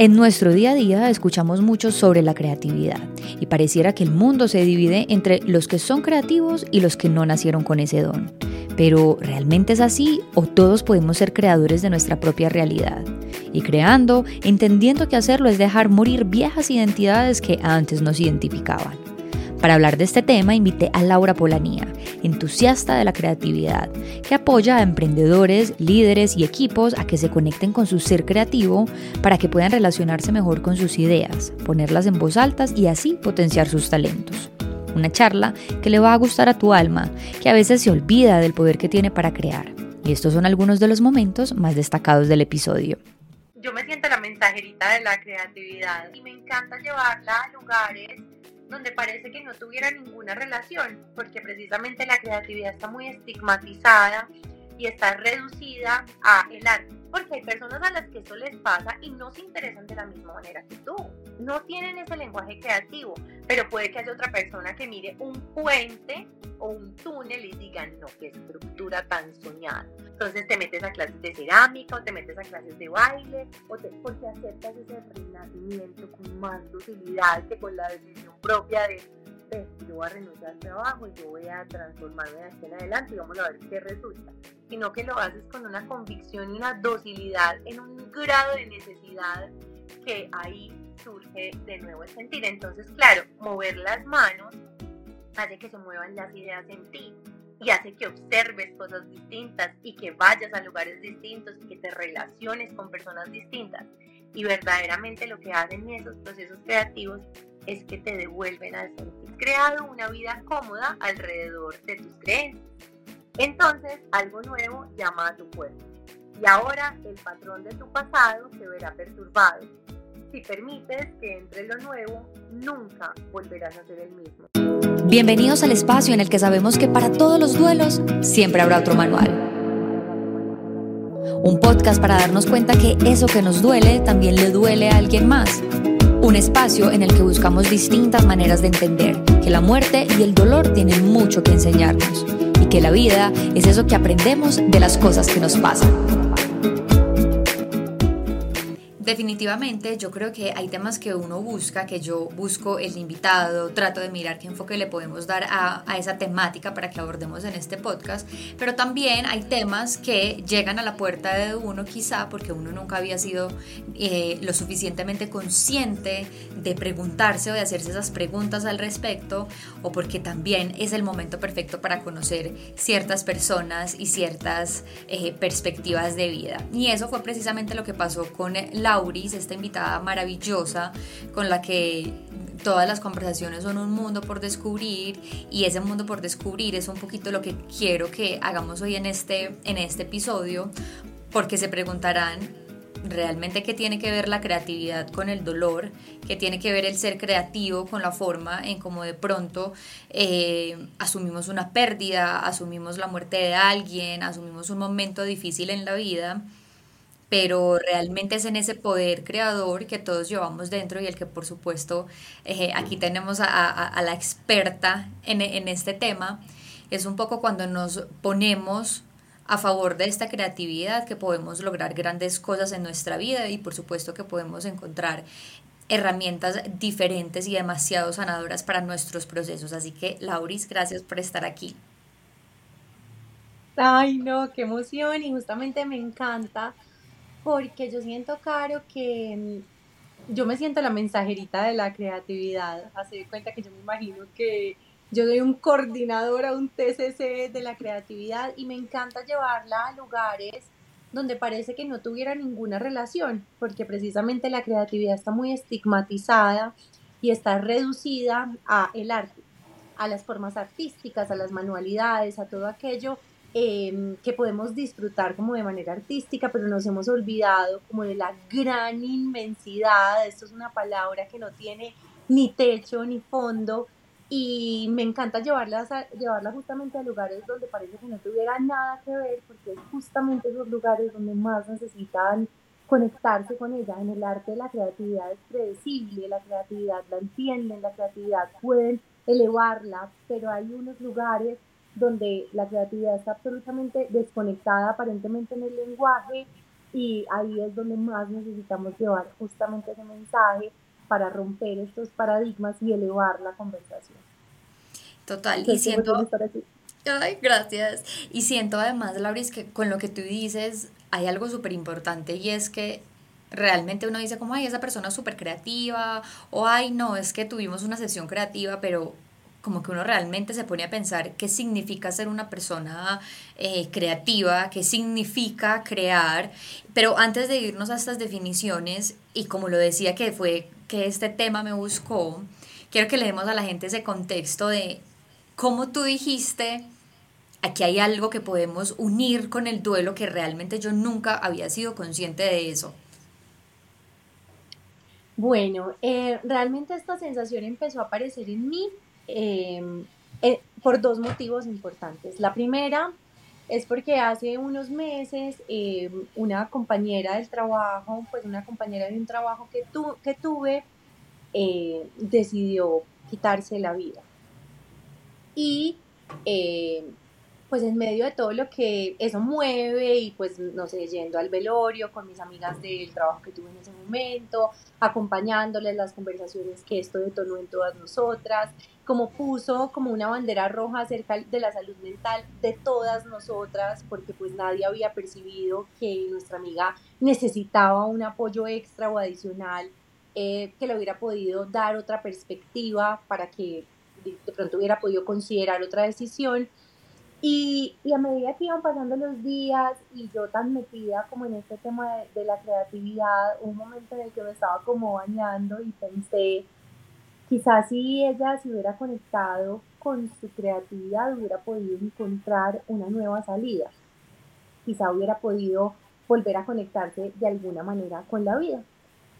En nuestro día a día escuchamos mucho sobre la creatividad y pareciera que el mundo se divide entre los que son creativos y los que no nacieron con ese don. Pero ¿realmente es así o todos podemos ser creadores de nuestra propia realidad? Y creando, entendiendo que hacerlo es dejar morir viejas identidades que antes nos identificaban. Para hablar de este tema invité a Laura Polanía, entusiasta de la creatividad, que apoya a emprendedores, líderes y equipos a que se conecten con su ser creativo para que puedan relacionarse mejor con sus ideas, ponerlas en voz altas y así potenciar sus talentos. Una charla que le va a gustar a tu alma, que a veces se olvida del poder que tiene para crear. Y estos son algunos de los momentos más destacados del episodio. Yo me siento la mensajerita de la creatividad y me encanta llevarla a lugares donde parece que no tuviera ninguna relación, porque precisamente la creatividad está muy estigmatizada y está reducida a el arte. Porque hay personas a las que eso les pasa y no se interesan de la misma manera que tú. No tienen ese lenguaje creativo, pero puede que haya otra persona que mire un puente o un túnel y diga, no, qué estructura tan soñada. Entonces te metes a clases de cerámica o te metes a clases de baile o te, porque aceptas ese renacimiento con más docilidad que con la decisión propia de yo voy a renunciar al trabajo y yo voy a transformarme de aquí en adelante y vamos a ver qué resulta, sino que lo haces con una convicción y una docilidad en un grado de necesidad que ahí surge de nuevo el sentir. Entonces, claro, mover las manos hace que se muevan las ideas en ti y hace que observes cosas distintas y que vayas a lugares distintos y que te relaciones con personas distintas. Y verdaderamente lo que hacen esos procesos creativos es que te devuelven a sentir creado una vida cómoda alrededor de tus creencias. Entonces, algo nuevo llama a tu cuerpo. Y ahora el patrón de tu pasado se verá perturbado. Si permites que entre lo nuevo, nunca volverás a ser el mismo. Bienvenidos al espacio en el que sabemos que para todos los duelos siempre habrá otro manual. Un podcast para darnos cuenta que eso que nos duele también le duele a alguien más un espacio en el que buscamos distintas maneras de entender que la muerte y el dolor tienen mucho que enseñarnos y que la vida es eso que aprendemos de las cosas que nos pasan. Definitivamente, yo creo que hay temas que uno busca, que yo busco el invitado, trato de mirar qué enfoque le podemos dar a, esa temática para que abordemos en este podcast, pero también hay temas que llegan a la puerta de uno quizá porque uno nunca había sido eh, lo suficientemente consciente de preguntarse o de hacerse esas preguntas al respecto, o porque también es el momento perfecto para conocer ciertas personas y ciertas eh, perspectivas de vida. Y eso fue precisamente lo que pasó con la esta invitada maravillosa con la que todas las conversaciones son un mundo por descubrir y ese mundo por descubrir es un poquito lo que quiero que hagamos hoy en este, en este episodio porque se preguntarán realmente qué tiene que ver la creatividad con el dolor, qué tiene que ver el ser creativo con la forma en cómo de pronto eh, asumimos una pérdida, asumimos la muerte de alguien, asumimos un momento difícil en la vida pero realmente es en ese poder creador que todos llevamos dentro y el que por supuesto eh, aquí tenemos a, la experta en, en, este tema, es un poco cuando nos ponemos a favor de esta creatividad que podemos lograr grandes cosas en nuestra vida y por supuesto que podemos encontrar herramientas diferentes y demasiado sanadoras para nuestros procesos. Así que, Lauris, gracias por estar aquí. Ay, no, qué emoción y justamente me encanta porque yo siento, Caro, que mm, yo me siento la mensajerita de la creatividad. Hace de cuenta que yo me imagino que yo soy un coordinador a un TCC de la creatividad y me encanta llevarla a lugares donde parece que no tuviera ninguna relación, porque precisamente la creatividad está muy estigmatizada y está reducida a el arte, a las formas artísticas, a las manualidades, a todo aquello Em, que podemos disfrutar como de manera artística, pero nos hemos olvidado como de la gran inmensidad, esto es una palabra que no tiene ni techo ni fondo, y me encanta llevarlas a, llevarla justamente a lugares donde parece que no tuviera nada que ver, porque es justamente esos lugares donde más necesitan conectarse con ella. En el arte la creatividad es predecible, la creatividad la entienden, la creatividad pueden elevarla, pero hay unos lugares donde la creatividad está absolutamente desconectada aparentemente en el lenguaje y ahí es donde más necesitamos llevar justamente ese mensaje para romper estos paradigmas y elevar la conversación. Total, y siento... Ay, gracias. Y siento además, Lauris, que con lo que tú dices hay algo súper importante y es que realmente uno dice como, ay, esa persona es súper creativa o ay, no, es que tuvimos una sesión creativa, pero como que uno realmente se pone a pensar qué significa ser una persona eh, creativa, qué significa crear. Pero antes de irnos a estas definiciones, y como lo decía que fue que este tema me buscó, quiero que le demos a la gente ese contexto de cómo tú dijiste, aquí hay algo que podemos unir con el duelo que realmente yo nunca había sido consciente de eso. Bueno, eh, realmente esta sensación empezó a aparecer en mí Em, eh, por dos motivos importantes. La primera es porque hace unos meses em, una compañera del trabajo, pues una compañera de un trabajo que, tu, que tuve, eh, decidió quitarse la vida. Y em, pues en medio de todo lo que eso mueve y pues no sé, yendo al velorio con mis amigas del trabajo que tuve en ese momento, acompañándoles las conversaciones que esto detonó en todas nosotras, como puso como una bandera roja acerca de la salud mental de todas nosotras, porque pues nadie había percibido que nuestra amiga necesitaba un apoyo extra o adicional eh, que le hubiera podido dar otra perspectiva para que de pronto hubiera podido considerar otra decisión. Y, a medida que iban pasando los días y yo tan metida como en este tema de, de, la creatividad, un momento en el que me estaba como bañando y pensé, quizás si ella se hubiera conectado con su creatividad, hubiera podido encontrar una nueva salida. Quizá hubiera podido volver a conectarse de alguna manera con la vida.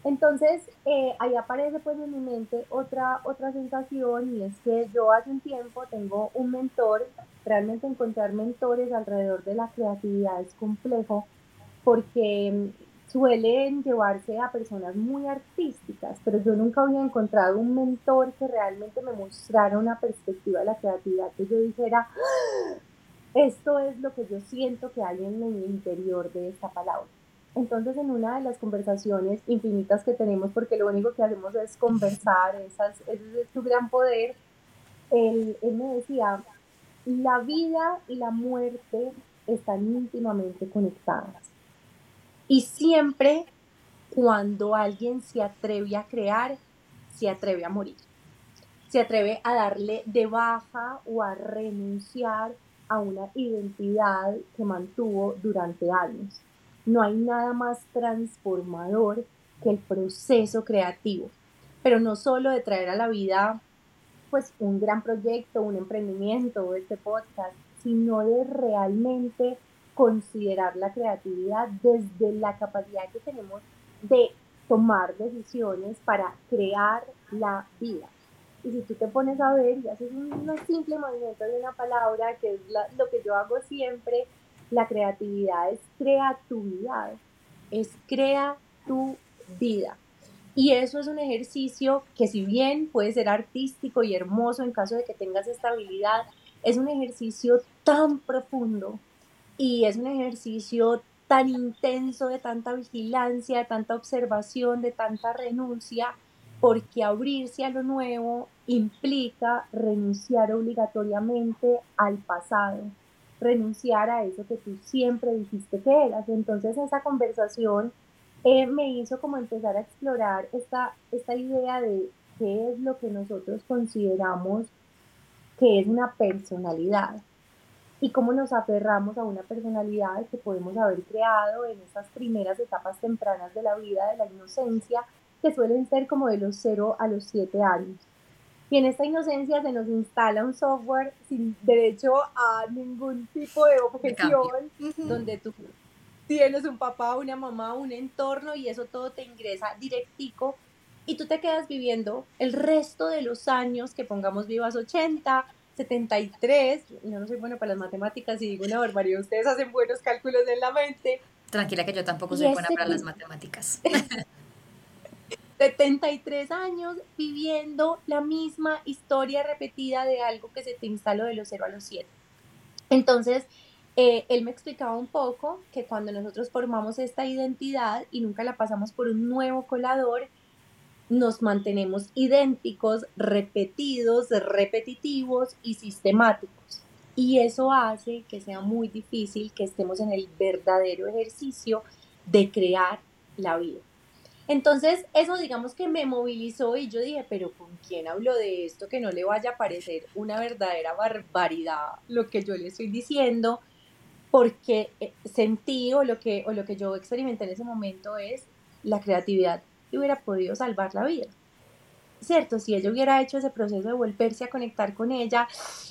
Entonces, eh, ahí aparece pues en mi mente otra, otra sensación y es que yo hace un tiempo tengo un mentor, realmente encontrar mentores alrededor de la creatividad es complejo porque suelen llevarse a personas muy artísticas, pero yo nunca había encontrado un mentor que realmente me mostrara una perspectiva de la creatividad que yo dijera, ¡Ah! esto es lo que yo siento que hay en el interior de esta palabra. Entonces, en una de las conversaciones infinitas que tenemos, porque lo único que hacemos es conversar, esas, ese es su gran poder, él me decía, la vida y la muerte están íntimamente conectadas. Y siempre cuando alguien se atreve a crear, se atreve a morir. Se atreve a darle de baja o a renunciar a una identidad que mantuvo durante años. No hay nada más transformador que el proceso creativo, pero no solo de traer a la vida pues un gran proyecto, un emprendimiento, este podcast, sino de realmente considerar la creatividad desde la capacidad que tenemos de tomar decisiones para crear la vida. Y si tú te pones a ver y haces un, simple movimiento de una palabra, que es lo que yo hago siempre, la creatividad es crea tu vida, es crea tu vida. Y eso es un ejercicio que si bien puede ser artístico y hermoso en caso de que tengas estabilidad, es un ejercicio tan profundo y es un ejercicio tan intenso de tanta vigilancia, de tanta observación, de tanta renuncia, porque abrirse a lo nuevo implica renunciar obligatoriamente al pasado, renunciar a eso que tú siempre dijiste que eras. Entonces esa conversación eh, me hizo como empezar a explorar esta, esta idea de qué es lo que nosotros consideramos que es una personalidad y cómo nos aferramos a una personalidad que podemos haber creado en estas primeras etapas tempranas de la vida, de la inocencia, que suelen ser como de los 0 a los 7 años. Y en esta inocencia se nos instala un software sin derecho a ningún tipo de objeción, donde tú tienes un papá, una mamá, un entorno y eso todo te ingresa directico y tú te quedas viviendo el resto de los años que pongamos vivas 80, 73, yo no soy buena para las matemáticas y digo una barbaridad, ustedes hacen buenos cálculos en la mente. Tranquila que yo tampoco soy buena para las matemáticas. 73 años viviendo la misma historia repetida de algo que se te instaló de los 0 a los 7. Entonces, eh, él me explicaba un poco que cuando nosotros formamos esta identidad y nunca la pasamos por un nuevo colador, nos mantenemos idénticos, repetidos, repetitivos y sistemáticos. Y eso hace que sea muy difícil que estemos en el verdadero ejercicio de crear la vida. Entonces, eso digamos que me movilizó y yo dije, pero ¿con quién hablo de esto? Que no le vaya a parecer una verdadera barbaridad lo que yo le estoy diciendo, porque eh, sentí o lo que, o lo que yo experimenté en ese momento es la creatividad que hubiera podido salvar la vida. ¿cierto? Si ella hubiera hecho ese proceso de volverse a conectar con ella,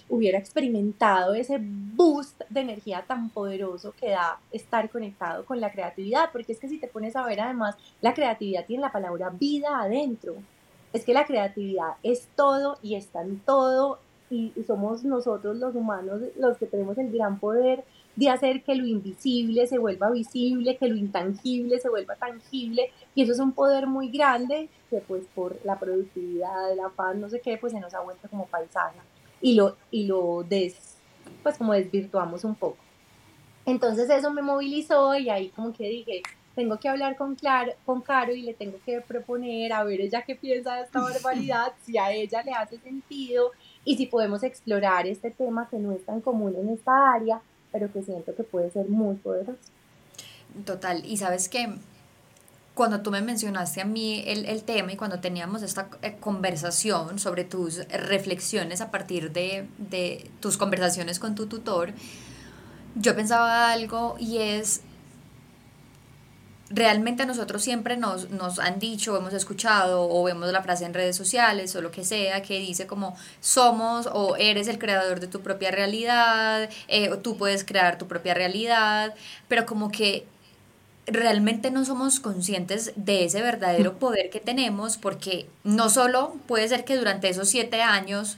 hubiera experimentado ese boost de energía tan poderoso que da estar conectado con la creatividad, porque es que si te pones a ver además, la creatividad tiene la palabra vida adentro. Es que la creatividad es todo y está en todo y somos nosotros los humanos los que tenemos el gran poder de hacer que lo invisible se vuelva visible, que lo intangible se vuelva tangible, y eso es un poder muy grande que pues por la productividad, la paz, no sé qué, pues se nos ha vuelto como paisaje y lo, y lo des, pues como desvirtuamos un poco. Entonces eso me movilizó y ahí como que dije, tengo que hablar con, Claro, con Caro y le tengo que proponer a ver ella qué piensa de esta barbaridad, si a ella le hace sentido y si podemos explorar este tema que no es tan común en esta área pero que siento que puede ser muy poderoso. Total, y sabes que cuando tú me mencionaste a mí el, el, tema y cuando teníamos esta eh, conversación sobre tus reflexiones a partir de, de tus conversaciones con tu tutor, yo pensaba algo y es realmente nosotros siempre nos, nos han dicho, hemos escuchado o vemos la frase en redes sociales o lo que sea que dice como somos o eres el creador de tu propia realidad, eh, o tú puedes crear tu propia realidad, pero como que realmente no somos conscientes de ese verdadero poder que tenemos porque no solo puede ser que durante esos siete años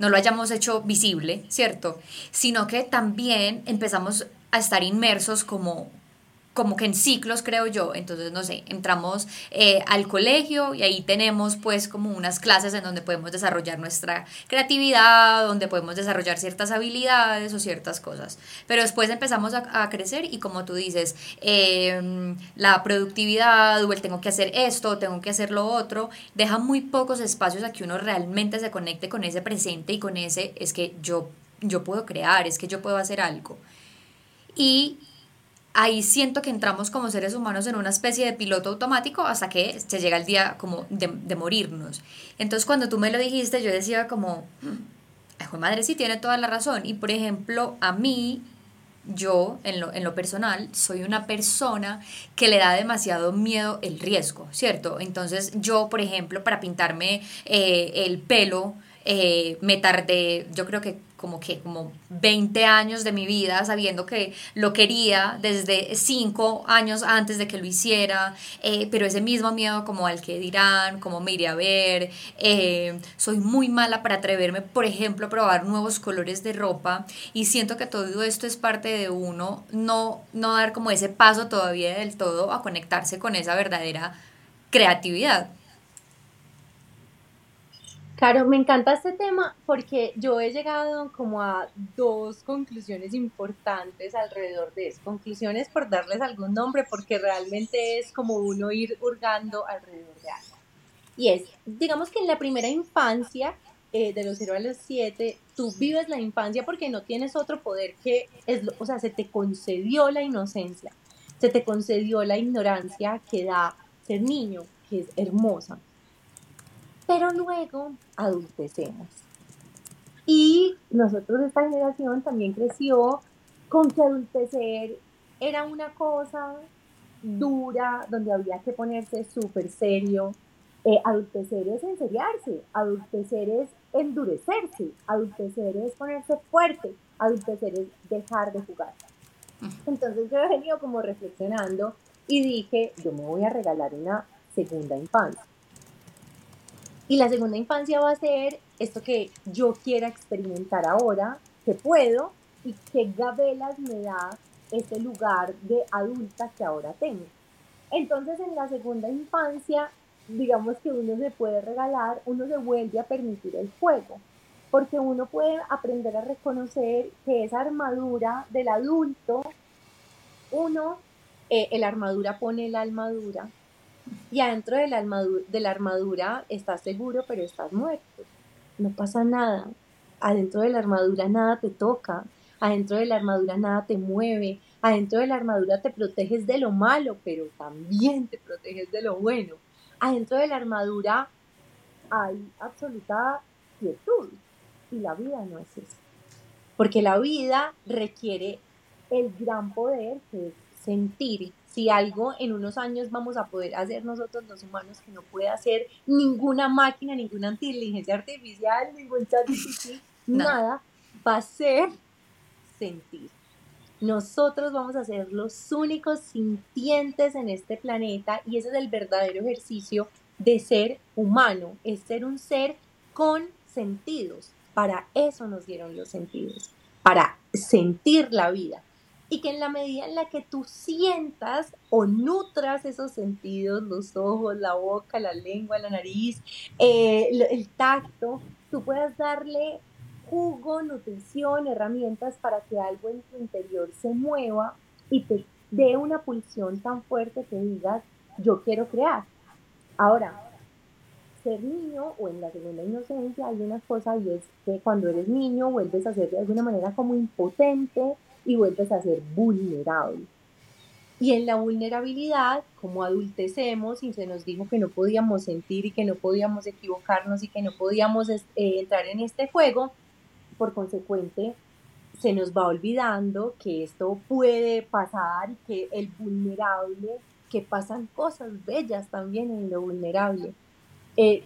no lo hayamos hecho visible, ¿cierto? Sino que también empezamos a estar inmersos como como que en ciclos, creo yo. Entonces, no sé, entramos eh, al colegio y ahí tenemos pues como unas clases en donde podemos desarrollar nuestra creatividad, donde podemos desarrollar ciertas habilidades o ciertas cosas. Pero después empezamos a, crecer y como tú dices, em, la productividad o el tengo que hacer esto, tengo que hacer lo otro, deja muy pocos espacios a que uno realmente se conecte con ese presente y con ese es que yo, yo puedo crear, es que yo puedo hacer algo. Y ahí siento que entramos como seres humanos en una especie de piloto automático hasta que se llega el día como de, morirnos. Entonces cuando tú me lo dijiste yo decía como, hijo madre sí tiene toda la razón. Y por ejemplo, a mí, yo en lo, en lo personal, soy una persona que le da demasiado miedo el riesgo, ¿cierto? Entonces yo, por ejemplo, para pintarme eh, el pelo, eh, me tardé, yo creo que como que como 20 años de mi vida sabiendo que lo quería desde 5 años antes de que lo hiciera, eh, pero ese mismo miedo como al que dirán, como me iré a ver, eh, soy muy mala para atreverme, por ejemplo, a probar nuevos colores de ropa y siento que todo esto es parte de uno, no, no dar como ese paso todavía del todo a conectarse con esa verdadera creatividad. Claro, me encanta este tema porque yo he llegado como a dos conclusiones importantes alrededor de eso. Conclusiones por darles algún nombre porque realmente es como uno ir hurgando alrededor de algo. Y es, digamos que en la primera infancia, eh, de los 0 a los 7, tú vives la infancia porque no tienes otro poder que, es, o sea, se te concedió la inocencia, se te concedió la ignorancia que da ser niño, que es hermosa pero luego adultecemos. Y nosotros, esta generación también creció con que adultecer era una cosa dura, donde había que ponerse súper serio. Eh, adultecer es enseriarse, adultecer es endurecerse, adultecer es ponerse fuerte, adultecer es dejar de jugar. Entonces yo he venido como reflexionando y dije, yo me voy a regalar una segunda infancia. Y la segunda infancia va a ser esto que yo quiera experimentar ahora, que puedo y que Gabelas me da ese lugar de adulta que ahora tengo. Entonces en la segunda infancia, digamos que uno se puede regalar, uno se vuelve a permitir el juego. porque uno puede aprender a reconocer que esa armadura del adulto, uno, eh, la armadura pone la armadura y adentro de la, armadura, estás seguro, pero estás muerto. No pasa nada. Adentro de la armadura nada te toca. Adentro de la armadura nada te mueve. Adentro de la armadura te proteges de lo malo, pero también te proteges de lo bueno. Adentro de la armadura hay absoluta quietud. Y la vida no es eso. Porque la vida requiere el gran poder que es sentir. Si algo en unos años vamos a poder hacer nosotros los humanos que no puede hacer ninguna máquina, ninguna inteligencia artificial, ningún chat nada, va a ser sentir. Nosotros vamos a ser los únicos sintientes en este planeta y ese es el verdadero ejercicio de ser humano, es ser un ser con sentidos. Para eso nos dieron los sentidos, para sentir la vida. Y que en la medida en la que tú sientas o nutras esos sentidos, los ojos, la boca, la lengua, la nariz, eh, el tacto, tú puedas darle jugo, nutrición, herramientas para que algo en tu interior se mueva y te dé una pulsión tan fuerte que digas, yo quiero crear. Ahora, ser niño o en la segunda inocencia hay una cosa y es que cuando eres niño vuelves a ser de alguna manera como impotente y vuelves a ser vulnerable. Y en la vulnerabilidad, como adultecemos y se nos dijo que no podíamos sentir y que no podíamos equivocarnos y que no podíamos eh, entrar en este juego, por consecuente se nos va olvidando que esto puede pasar que el vulnerable, que pasan cosas bellas también en lo vulnerable. Eh,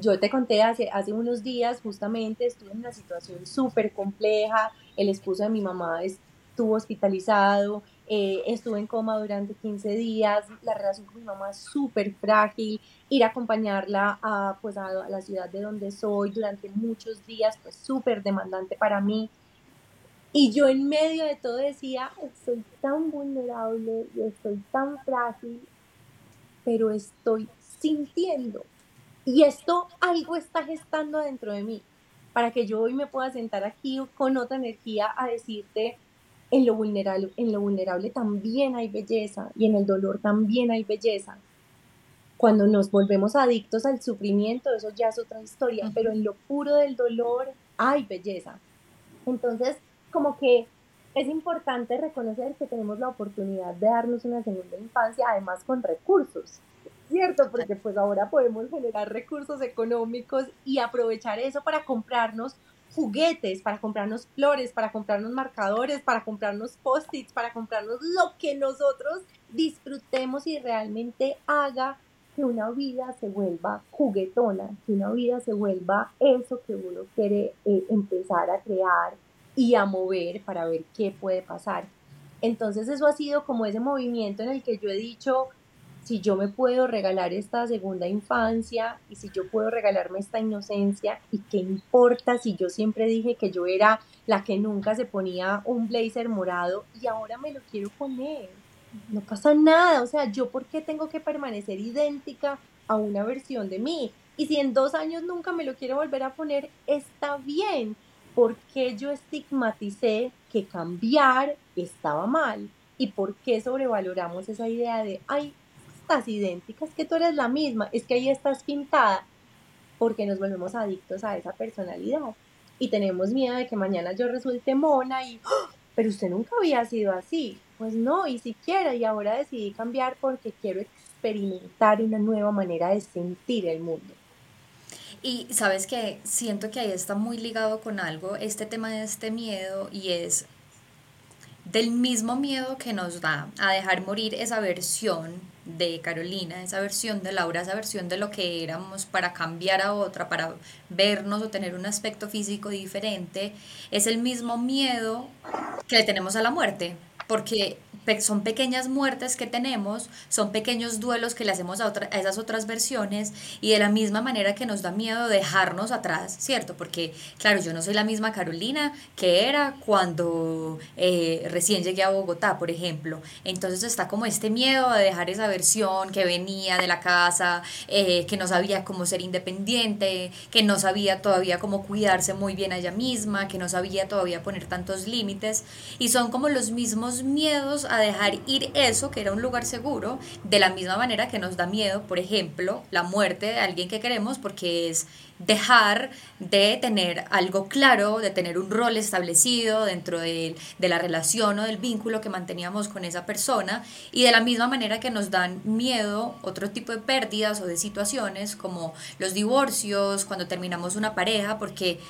yo te conté hace, hace unos días, justamente estuve en una situación súper compleja, el esposo de mi mamá estuvo hospitalizado, eh, estuve en coma durante 15 días, la relación con mi mamá es súper frágil, ir a acompañarla a, pues a, la ciudad de donde soy durante muchos días fue súper demandante para mí. Y yo en medio de todo decía, estoy tan vulnerable y estoy tan frágil, pero estoy sintiendo, y esto algo está gestando dentro de mí para que yo hoy me pueda sentar aquí con otra energía a decirte, en lo vulnerable, en lo vulnerable también hay belleza y en el dolor también hay belleza. Cuando nos volvemos adictos al sufrimiento, eso ya es otra historia, pero en lo puro del dolor hay belleza. Entonces, como que es importante reconocer que tenemos la oportunidad de darnos una segunda infancia, además con recursos. ¿Cierto? Porque pues ahora podemos generar recursos económicos y aprovechar eso para comprarnos juguetes, para comprarnos flores, para comprarnos marcadores, para comprarnos post-its, para comprarnos lo que nosotros disfrutemos y realmente haga que una vida se vuelva juguetona, que una vida se vuelva eso que uno quiere eh, empezar a crear y a mover para ver qué puede pasar. Entonces eso ha sido como ese movimiento en el que yo he dicho, si yo me puedo regalar esta segunda infancia y si yo puedo regalarme esta inocencia y qué importa si yo siempre dije que yo era la que nunca se ponía un blazer morado y ahora me lo quiero poner. No pasa nada, o sea, yo por qué tengo que permanecer idéntica a una versión de mí. Y si en dos años nunca me lo quiero volver a poner, está bien, porque yo estigmaticé que cambiar estaba mal y por qué sobrevaloramos esa idea de, ay, estás idénticas, que tú eres la misma, es que ahí estás pintada, porque nos volvemos adictos a esa personalidad y tenemos miedo de que mañana yo resulte mona y, ¡ah! pero usted nunca había sido así. Pues no, y siquiera, y ahora decidí cambiar porque quiero experimentar una nueva manera de sentir el mundo. Y sabes que siento que ahí está muy ligado con algo, este tema de este miedo, y es del mismo miedo que nos da a dejar morir esa versión de Carolina, esa versión de Laura, esa versión de lo que éramos para cambiar a otra, para vernos o tener un aspecto físico diferente, es el mismo miedo que le tenemos a la muerte, porque son pequeñas muertes que tenemos, son pequeños duelos que le hacemos a, a, esas otras versiones y de la misma manera que nos da miedo dejarnos atrás, ¿cierto? Porque, claro, yo no soy la misma Carolina que era cuando eh, recién llegué a Bogotá, por ejemplo. Entonces está como este miedo a dejar esa versión que venía de la casa, eh, que no sabía cómo ser independiente, que no sabía todavía cómo cuidarse muy bien a ella misma, que no sabía todavía poner tantos límites. Y son como los mismos miedos a dejar ir eso, que era un lugar seguro, de la misma manera que nos da miedo, por ejemplo, la muerte de alguien que queremos, porque es dejar de tener algo claro, de tener un rol establecido dentro de, de, la relación o del vínculo que manteníamos con esa persona y de la misma manera que nos dan miedo otro tipo de pérdidas o de situaciones como los divorcios, cuando terminamos una pareja, porque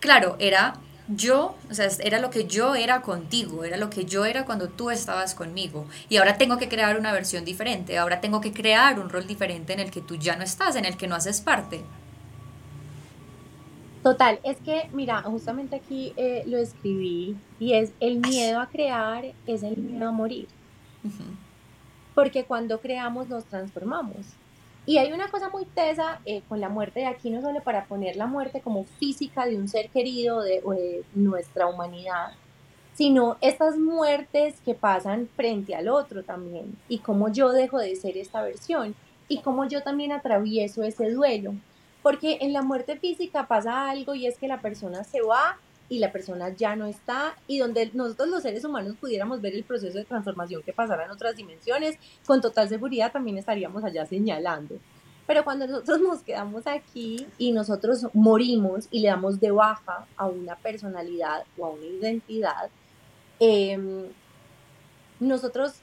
claro, era yo, o sea, era lo que yo era contigo, era lo que yo era cuando tú estabas conmigo. Y ahora tengo que crear una versión diferente, ahora tengo que crear un rol diferente en el que tú ya no estás, en el que no haces parte. Total, es que, mira, justamente aquí eh, lo escribí y es el miedo a crear, es el miedo a morir. Porque cuando creamos nos transformamos. Y hay una cosa muy tesa eh, con la muerte de aquí, no solo para poner la muerte como física de un ser querido de, de nuestra humanidad, sino estas muertes que pasan frente al otro también, y cómo yo dejo de ser esta versión, y cómo yo también atravieso ese duelo. Porque en la muerte física pasa algo y es que la persona se va y la persona ya no está y donde nosotros los seres humanos pudiéramos ver el proceso de transformación que pasará en otras dimensiones, con total seguridad también estaríamos allá señalando. Pero cuando nosotros nos quedamos aquí y nosotros morimos y le damos de baja a una personalidad o a una identidad, em, nosotros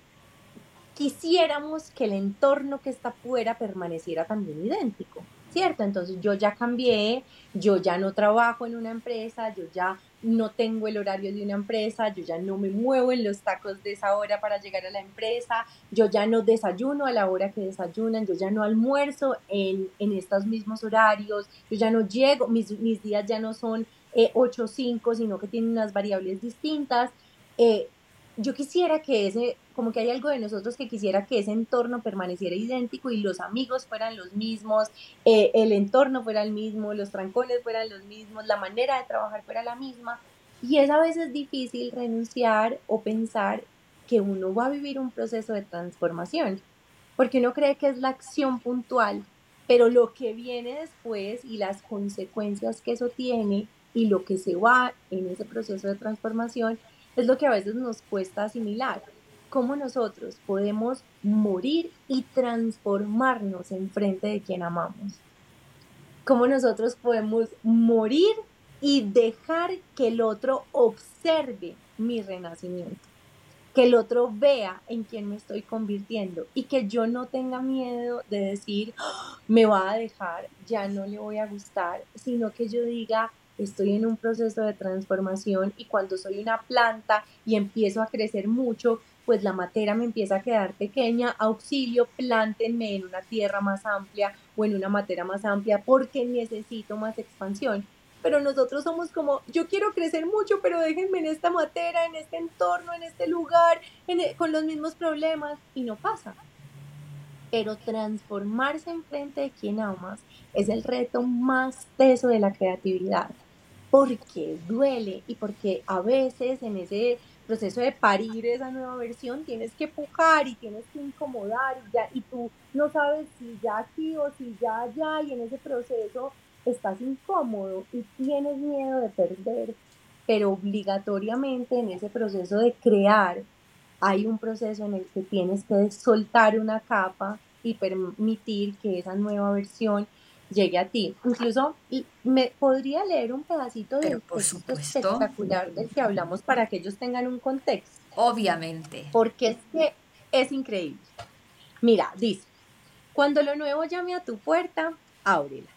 quisiéramos que el entorno que está fuera permaneciera también idéntico. ¿Cierto? Entonces yo ya cambié, yo ya no trabajo en una empresa, yo ya no tengo el horario de una empresa, yo ya no me muevo en los tacos de esa hora para llegar a la empresa, yo ya no desayuno a la hora que desayunan, yo ya no almuerzo en, en estos mismos horarios, yo ya no llego, mis, mis días ya no son eh, 8 o 5, sino que tienen unas variables distintas. Eh, yo quisiera que ese, como que hay algo de nosotros que quisiera que ese entorno permaneciera idéntico y los amigos fueran los mismos, eh, el entorno fuera el mismo, los trancones fueran los mismos, la manera de trabajar fuera la misma. Y es a veces difícil renunciar o pensar que uno va a vivir un proceso de transformación, porque uno cree que es la acción puntual, pero lo que viene después y las consecuencias que eso tiene y lo que se va en ese proceso de transformación es lo que a veces nos cuesta asimilar. Cómo nosotros podemos morir y transformarnos en frente de quien amamos. Cómo nosotros podemos morir y dejar que el otro observe mi renacimiento. Que el otro vea en quién me estoy convirtiendo y que yo no tenga miedo de decir, ¡Ah! me va a dejar, ya no le voy a gustar, sino que yo diga, estoy en un proceso de transformación y cuando soy una planta y empiezo a crecer mucho, pues la matera me empieza a quedar pequeña, auxilio, plántenme en una tierra más amplia o en una matera más amplia porque necesito más expansión. Pero nosotros somos como, yo quiero crecer mucho, pero déjenme en esta matera, en este entorno, en este lugar, e, con los mismos problemas y no pasa. Pero transformarse en frente de quien amas es el reto más teso de la creatividad porque duele y porque a veces en ese proceso de parir esa nueva versión tienes que pujar y tienes que incomodar y, ya, y tú no sabes si ya aquí o si ya allá y en ese proceso estás incómodo y tienes miedo de perder, pero obligatoriamente en ese proceso de crear hay un proceso en el que tienes que soltar una capa y permitir que esa nueva versión llegue a ti. Incluso me podría leer un pedacito del texto espectacular del que hablamos para que ellos tengan un contexto. Obviamente. Porque es que es increíble. Mira, dice, cuando lo nuevo llame a tu puerta, ábrela.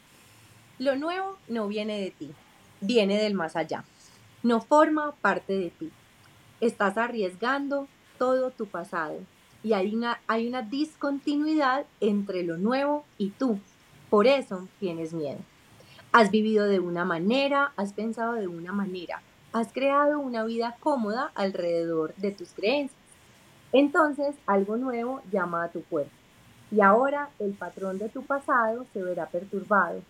Lo nuevo no viene de ti, viene del más allá. No forma parte de ti. Estás arriesgando todo tu pasado y hay una, hay una discontinuidad entre lo nuevo y tú por eso tienes miedo. Has vivido de una manera, has pensado de una manera, has creado una vida cómoda alrededor de tus creencias. Entonces algo nuevo llama a tu puerta y ahora el patrón de tu pasado se verá perturbado.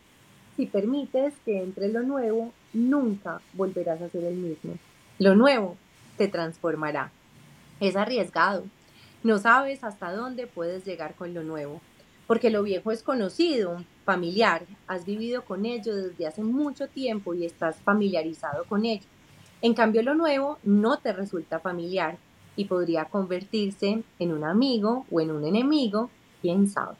Si permites que entre lo nuevo, nunca volverás a ser el mismo. Lo nuevo te transformará. Es arriesgado. No sabes hasta dónde puedes llegar con lo nuevo, porque lo viejo es conocido, familiar, has vivido con ello desde hace mucho tiempo y estás familiarizado con ello. En cambio, lo nuevo no te resulta familiar y podría convertirse en un amigo o en un enemigo quién sabe.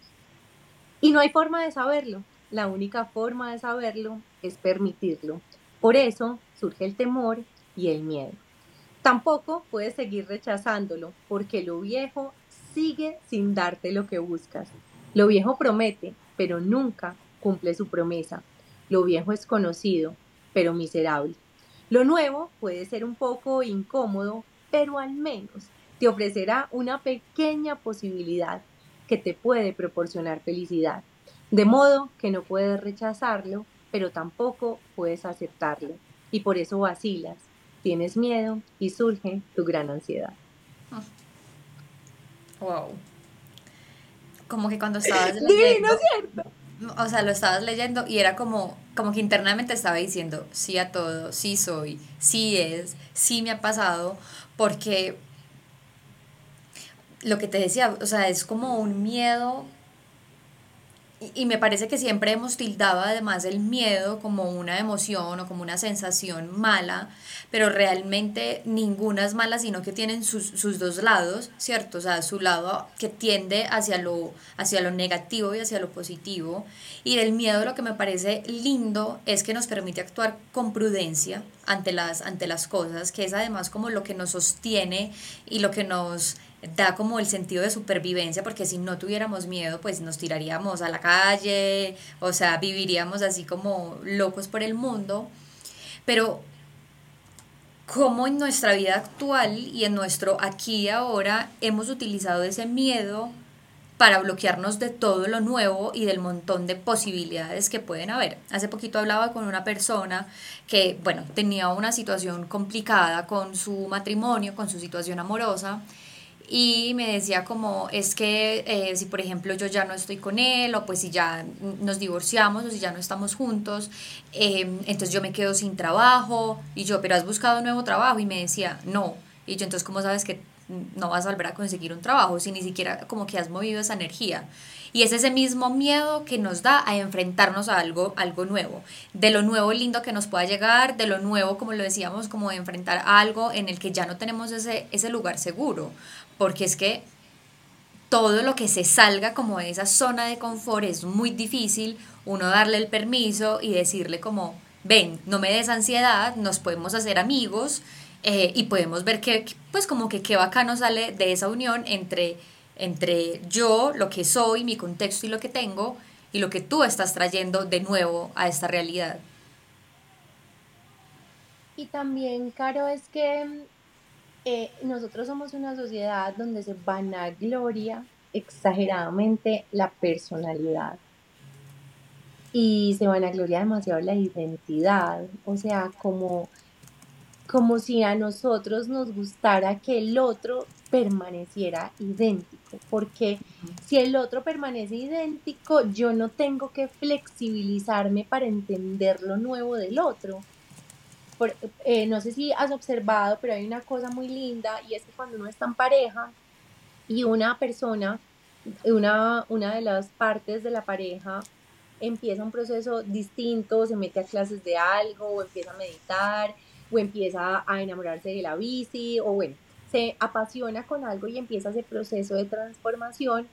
Y no hay forma de saberlo. La única forma de saberlo es permitirlo. Por eso surge el temor y el miedo. Tampoco puedes seguir rechazándolo porque lo viejo sigue sin darte lo que buscas. Lo viejo promete, pero nunca cumple su promesa. Lo viejo es conocido, pero miserable. Lo nuevo puede ser un poco incómodo, pero al menos te ofrecerá una pequeña posibilidad que te puede proporcionar felicidad. De modo que no puedes rechazarlo, pero tampoco puedes aceptarlo. Y por eso vacilas, tienes miedo y surge tu gran ansiedad. Wow. Como que cuando estabas leyendo. ¿cierto? O sea, lo estabas leyendo y era como, como que internamente estaba diciendo sí a todo, sí soy, sí es, sí me ha pasado, porque lo que te decía, o sea, es como un miedo y, me parece que siempre hemos tildado además el miedo como una emoción o como una sensación mala, pero realmente ninguna es mala, sino que tienen sus, sus, dos lados, ¿cierto? O sea, su lado que tiende hacia lo, hacia lo negativo y hacia lo positivo. Y del miedo lo que me parece lindo es que nos permite actuar con prudencia ante las, ante las cosas, que es además como lo que nos sostiene y lo que nos da como el sentido de supervivencia, porque si no tuviéramos miedo, pues nos tiraríamos a la calle, o sea, viviríamos así como locos por el mundo. Pero cómo en nuestra vida actual y en nuestro aquí y ahora hemos utilizado ese miedo para bloquearnos de todo lo nuevo y del montón de posibilidades que pueden haber. Hace poquito hablaba con una persona que, bueno, tenía una situación complicada con su matrimonio, con su situación amorosa, y me decía como es que eh, si por ejemplo yo ya no estoy con él o pues si ya nos divorciamos o si ya no estamos juntos, em, entonces yo me quedo sin trabajo y yo, pero has buscado un nuevo trabajo y me decía, no. Y yo entonces, ¿cómo sabes que no vas a volver a conseguir un trabajo si ni siquiera como que has movido esa energía? Y es ese mismo miedo que nos da a enfrentarnos a algo, algo nuevo, de lo nuevo lindo que nos pueda llegar, de lo nuevo, como lo decíamos, como de enfrentar algo en el que ya no tenemos ese, ese lugar seguro porque es que todo lo que se salga como de esa zona de confort es muy difícil uno darle el permiso y decirle como, ven, no me des ansiedad, nos podemos hacer amigos eh, y podemos ver que, pues como que qué bacano sale de esa unión entre, entre yo, lo que soy, mi contexto y lo que tengo, y lo que tú estás trayendo de nuevo a esta realidad. Y también, Caro, es que eh, nosotros somos una sociedad donde se vanagloria exageradamente la personalidad. Y se vanagloria demasiado la identidad, o sea, como, como si a nosotros nos gustara que el otro permaneciera idéntico, porque si el otro permanece idéntico, yo no tengo que flexibilizarme para entender lo nuevo del otro eh, no sé si has observado, pero hay una cosa muy linda y es que cuando uno está en pareja y una persona, una, una de las partes de la pareja empieza un proceso distinto, se mete a clases de algo, o empieza a meditar, o empieza a enamorarse de la bici, o bueno, se apasiona con algo y empieza ese proceso de transformación,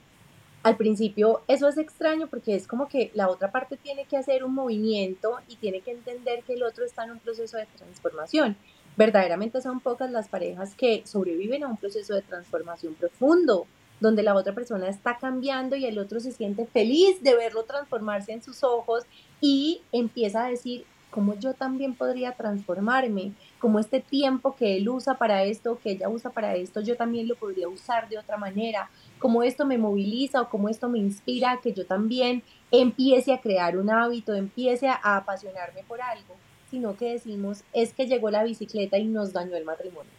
al principio eso es extraño porque es como que la otra parte tiene que hacer un movimiento y tiene que entender que el otro está en un proceso de transformación. Verdaderamente son pocas las parejas que sobreviven a un proceso de transformación profundo, donde la otra persona está cambiando y el otro se siente feliz de verlo transformarse en sus ojos y empieza a decir, cómo yo también podría transformarme, como este tiempo que él usa para esto, que ella usa para esto, yo también lo podría usar de otra manera, cómo esto me moviliza o cómo esto me inspira que yo también empiece a crear un hábito, empiece a apasionarme por algo, sino que decimos, es que llegó la bicicleta y nos dañó el matrimonio.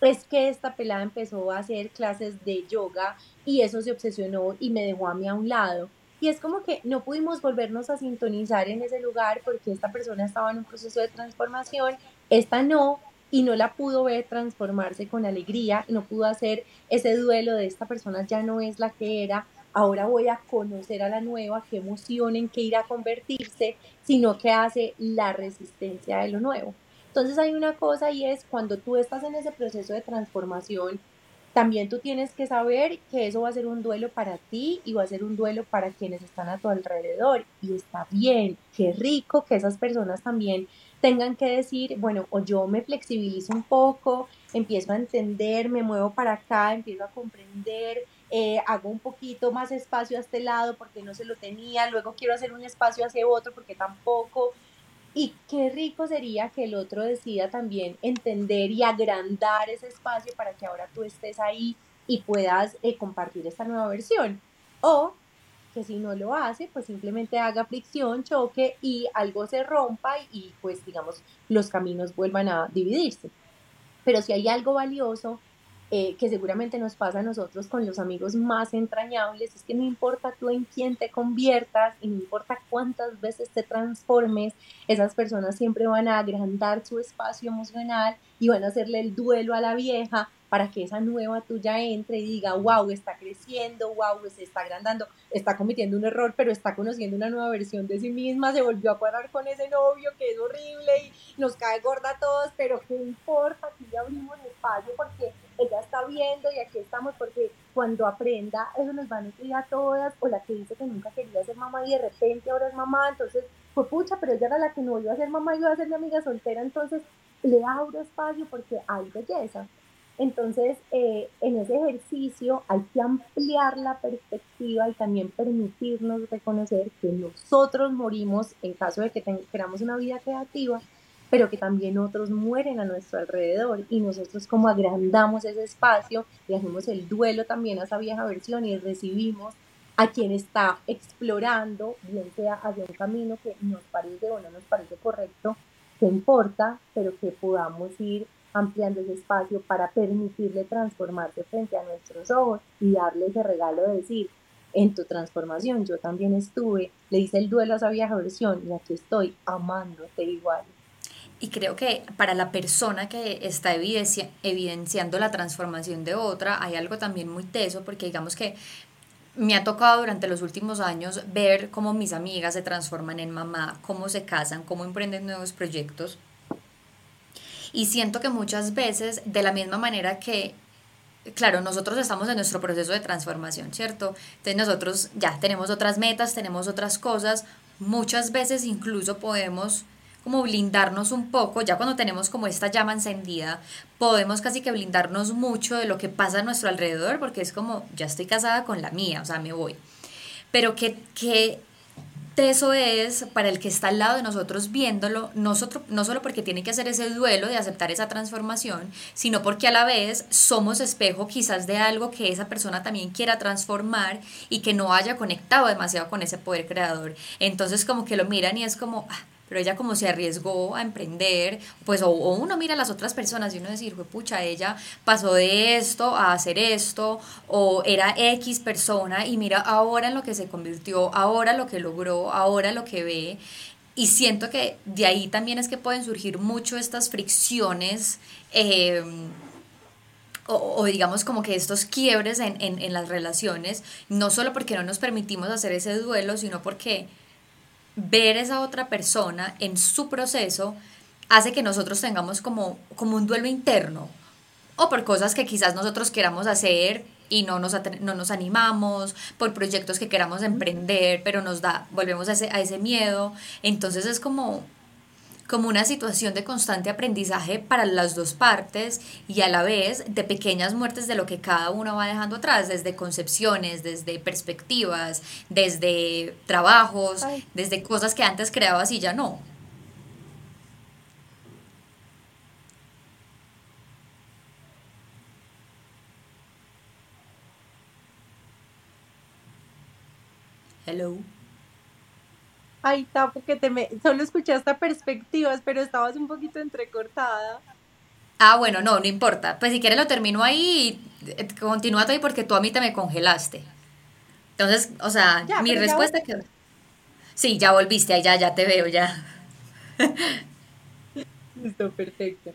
es que esta pelada empezó a hacer clases de yoga y eso se obsesionó y me dejó a mí a un lado. Y es como que no pudimos volvernos a sintonizar en ese lugar porque esta persona estaba en un proceso de transformación, esta no, y no la pudo ver transformarse con alegría, no pudo hacer ese duelo de esta persona ya no es la que era, ahora voy a conocer a la nueva, qué emoción en qué irá a convertirse, sino que hace la resistencia de lo nuevo. Entonces hay una cosa y es cuando tú estás en ese proceso de transformación, también tú tienes que saber que eso va a ser un duelo para ti y va a ser un duelo para quienes están a tu alrededor. Y está bien, qué rico que esas personas también tengan que decir, bueno, o yo me flexibilizo un poco, empiezo a entender, me muevo para acá, empiezo a comprender, eh, hago un poquito más espacio a este lado porque no se lo tenía, luego quiero hacer un espacio hacia otro porque tampoco. Y qué rico sería que el otro decida también entender y agrandar ese espacio para que ahora tú estés ahí y puedas eh, compartir esta nueva versión. O que si no lo hace, pues simplemente haga fricción, choque y algo se rompa y, pues digamos los caminos vuelvan a dividirse. Pero si hay algo valioso eh, que seguramente nos pasa a nosotros con los amigos más entrañables, es que no importa tú en quién te conviertas y no importa cuántas veces te transformes, esas personas siempre van a agrandar su espacio emocional y van a hacerle el duelo a la vieja para que esa nueva tuya entre y diga, wow, está creciendo, wow, se está agrandando, está cometiendo un error, pero está conociendo una nueva versión de sí misma, se volvió a cuadrar con ese novio que es horrible y nos cae gorda a todos, pero ¿qué importa? Aquí ya abrimos espacio porque ella está viendo y aquí estamos porque cuando aprenda eso nos va a nutrir a todas, o la que dice que nunca quería ser mamá y de repente ahora es mamá, entonces fue pucha, pero ella era la que no iba a ser mamá, iba a ser mi amiga soltera, entonces le abro espacio porque hay belleza. Entonces, eh, en ese ejercicio hay que ampliar la perspectiva y también permitirnos reconocer que nosotros morimos en caso de que queramos una vida creativa, pero que también otros mueren a nuestro alrededor y nosotros como agrandamos ese espacio y el duelo también a esa vieja versión y recibimos a quien está explorando, bien sea hacia un camino que nos parece o no nos parece correcto, que importa, pero que podamos ir ampliando ese espacio para permitirle transformarse frente a nuestros ojos y darle ese regalo de decir, en tu transformación yo también estuve, le hice el duelo a esa vieja versión y aquí estoy amándote igual. Y creo que para la persona que está evidenciando la transformación de otra, hay algo también muy teso, porque digamos que me ha tocado durante los últimos años ver cómo mis amigas se transforman en mamá, cómo se casan, cómo emprenden nuevos proyectos. Y siento que muchas veces, de la misma manera que, claro, nosotros estamos en nuestro proceso de transformación, ¿cierto? Entonces nosotros ya tenemos otras metas, tenemos otras cosas, muchas veces incluso podemos como blindarnos un poco, ya cuando tenemos como esta llama encendida, podemos casi que blindarnos mucho de lo que pasa a nuestro alrededor, porque es como, ya estoy casada con la mía, o sea, me voy. Pero que, que eso es para el que está al lado de nosotros viéndolo, nosotros, no solo porque tiene que hacer ese duelo de aceptar esa transformación, sino porque a la vez somos espejo quizás de algo que esa persona también quiera transformar y que no haya conectado demasiado con ese poder creador. Entonces como que lo miran y es como, ah, pero ella como se arriesgó a emprender, pues o, uno mira a las otras personas y uno decir, pucha, ella pasó de esto a hacer esto, o era X persona y mira ahora en lo que se convirtió, ahora lo que logró, ahora lo que ve. Y siento que de ahí también es que pueden surgir mucho estas fricciones. Em, o, digamos como que estos quiebres en, en, en las relaciones, no solo porque no nos permitimos hacer ese duelo, sino porque ver esa otra persona en su proceso hace que nosotros tengamos como, como un duelo interno o por cosas que quizás nosotros queramos hacer y no nos, no nos animamos, por proyectos que queramos emprender, pero nos da, volvemos a ese, a ese miedo. Entonces es como, como una situación de constante aprendizaje para las dos partes y a la vez de pequeñas muertes de lo que cada uno va dejando atrás, desde concepciones, desde perspectivas, desde trabajos, desde cosas que antes creabas y ya no. Hello. Ay, Tapo, que te me... Solo escuché hasta perspectivas, pero estabas un poquito entrecortada. Ah, bueno, no, no importa. Pues si quieres lo termino ahí y eh, continúa ahí porque tú a mí te me congelaste. Entonces, o sea, mi respuesta que... Sí, ya volviste, ya, ya te veo, ya. Listo, perfecto.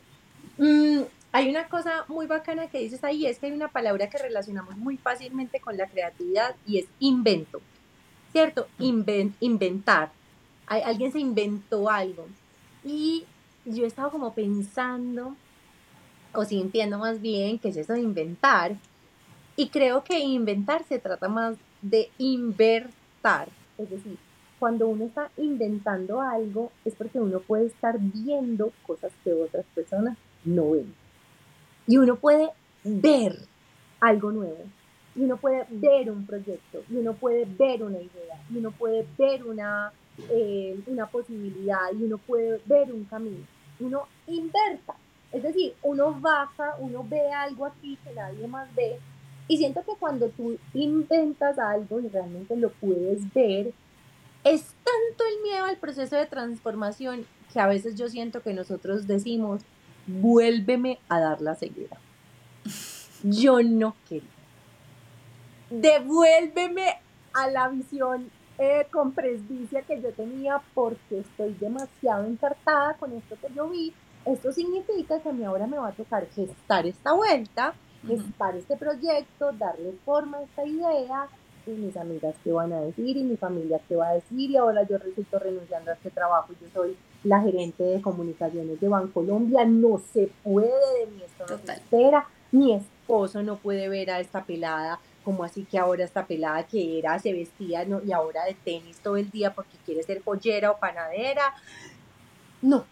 Mm, hay una cosa muy bacana que dices ahí, es que hay una palabra que relacionamos muy fácilmente con la creatividad y es invento. ¿Cierto? inventar. Alguien se inventó algo. Y yo he estado como pensando, o sintiendo más bien, que es eso de inventar. Y creo que inventar se trata más de invertar. Es decir, cuando uno está inventando algo es porque uno puede estar viendo cosas que otras personas no ven. Y uno puede ver algo nuevo. Y uno puede ver un proyecto. Y uno puede ver una idea. Y uno puede ver una, eh, una posibilidad. Y uno puede ver un camino. Uno inverta. Es decir, uno baja, uno ve algo aquí que nadie más ve. Y siento que cuando tú inventas algo y realmente lo puedes ver, es tanto el miedo al proceso de transformación que a veces yo siento que nosotros decimos, vuélveme a dar la ceguera. Yo no quiero. Devuélveme a la visión eh, con presbicia que yo tenía porque estoy demasiado encartada con esto que yo vi. Esto significa que a mí ahora me va a tocar gestar esta vuelta, gestar este proyecto, darle forma a esta idea, y mis amigas qué van a decir y mi familia qué va a decir y ahora yo resulto renunciando a este trabajo, yo soy la gerente de comunicaciones de Bancolombia, no se puede de mí, esto no se espera, mi esposo no puede ver a esta pelada, como así que ahora esta pelada que era, se vestía no, y ahora de tenis todo el día porque quiere ser joyera o panadera, no,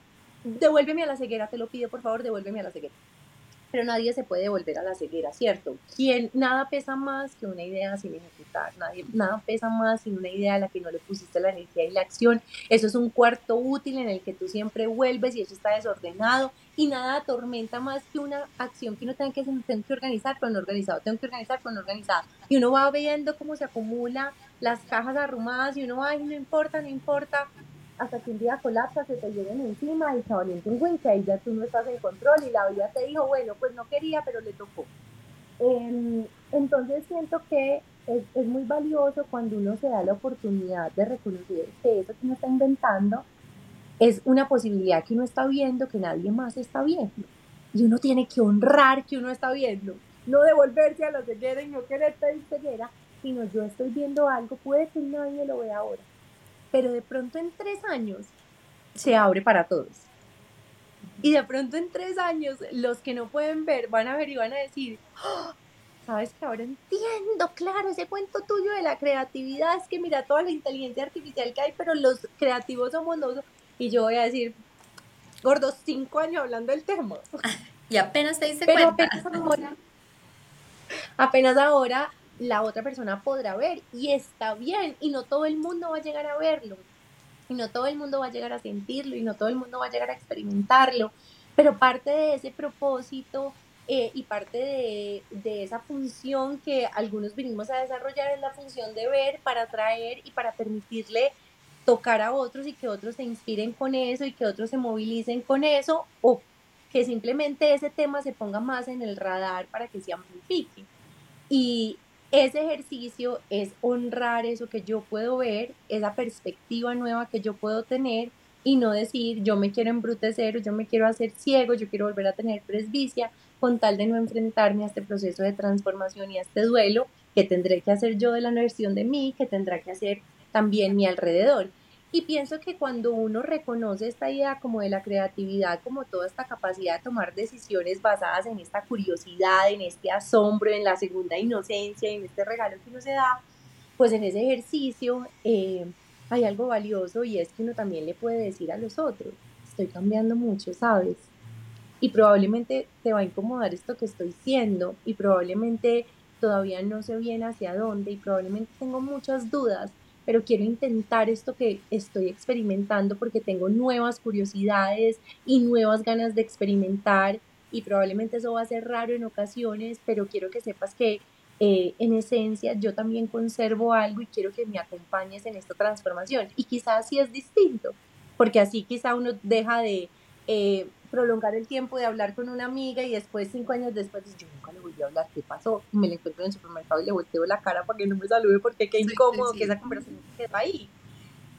devuélveme a la ceguera, te lo pido por favor, devuélveme a la ceguera pero nadie se puede volver a la ceguera, ¿cierto? Quien, nada pesa más que una idea sin ejecutar, nadie, nada pesa más sin una idea a la que no le pusiste la energía y la acción. Eso es un cuarto útil en el que tú siempre vuelves y eso está desordenado y nada atormenta más que una acción que uno tenga que, tengo que organizar, no organizado, tengo que organizar, no organizado. Y uno va viendo cómo se acumula las cajas arrumadas y uno, ay, no importa, no importa, hasta que un día colapsa, se te lleguen encima y se orienta un que ahí ya tú no estás en control y la vida te dijo, bueno, pues no quería, pero le tocó. Em, entonces siento que es, es, muy valioso cuando uno se da la oportunidad de reconocer que eso que uno está inventando es una posibilidad que uno está viendo que nadie más está viendo. Y uno tiene que honrar que uno está viendo, no devolverse a la ceguera y no querer pedir ceguera, sino yo estoy viendo algo, puede que nadie lo vea ahora, pero de pronto en tres años se abre para todos. Y de pronto en tres años los que no pueden ver van a ver y van a decir, ¡Ah! sabes que ahora entiendo, claro, ese cuento tuyo de la creatividad es que mira toda la inteligencia artificial que hay, pero los creativos somos nosotros. Y yo voy a decir, gordos, cinco años hablando del tema. Y apenas te diste pero Apenas ahora, apenas ahora la otra persona podrá ver y está bien y no todo el mundo va a llegar a verlo y no todo el mundo va a llegar a sentirlo y no todo el mundo va a llegar a experimentarlo, pero parte de ese propósito eh, y parte de, de, esa función que algunos vinimos a desarrollar es la función de ver para atraer y para permitirle tocar a otros y que otros se inspiren con eso y que otros se movilicen con eso o que simplemente ese tema se ponga más en el radar para que se amplifique. Y, ese ejercicio es honrar eso que yo puedo ver, esa perspectiva nueva que yo puedo tener y no decir yo me quiero embrutecer, yo me quiero hacer ciego, yo quiero volver a tener presbicia con tal de no enfrentarme a este proceso de transformación y a este duelo que tendré que hacer yo de la versión de mí, que tendrá que hacer también mi alrededor. Y pienso que cuando uno reconoce esta idea como de la creatividad, como toda esta capacidad de tomar decisiones basadas en esta curiosidad, en este asombro, en la segunda inocencia, en este regalo que uno se da, pues en ese ejercicio eh, hay algo valioso y es que uno también le puede decir a los otros, estoy cambiando mucho, ¿sabes? Y probablemente te va a incomodar esto que estoy siendo y probablemente todavía no sé bien hacia dónde y probablemente tengo muchas dudas, pero quiero intentar esto que estoy experimentando porque tengo nuevas curiosidades y nuevas ganas de experimentar y probablemente eso va a ser raro en ocasiones, pero quiero que sepas que eh, en esencia yo también conservo algo y quiero que me acompañes en esta transformación. Y quizás sí es distinto, porque así quizá uno deja de eh, prolongar el tiempo de hablar con una amiga y después, cinco años después, yo nunca le volví a hablar, ¿qué pasó? Y me la encuentro en el supermercado y le volteo la cara para que no me salude porque qué incómodo que esa conversación quede ahí.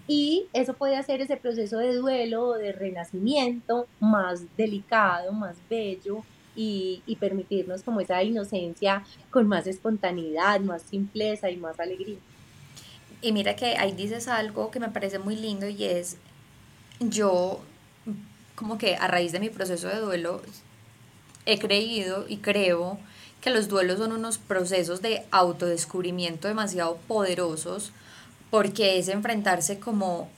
Y eso puede hacer ese proceso de duelo o de renacimiento más delicado, más bello y, y permitirnos como esa inocencia con más espontaneidad, más simpleza y más alegría. Y mira que ahí dices algo que me parece muy lindo y es, yo como que a raíz de mi proceso de duelo he creído y creo que los duelos son unos procesos de autodescubrimiento demasiado poderosos porque es enfrentarse como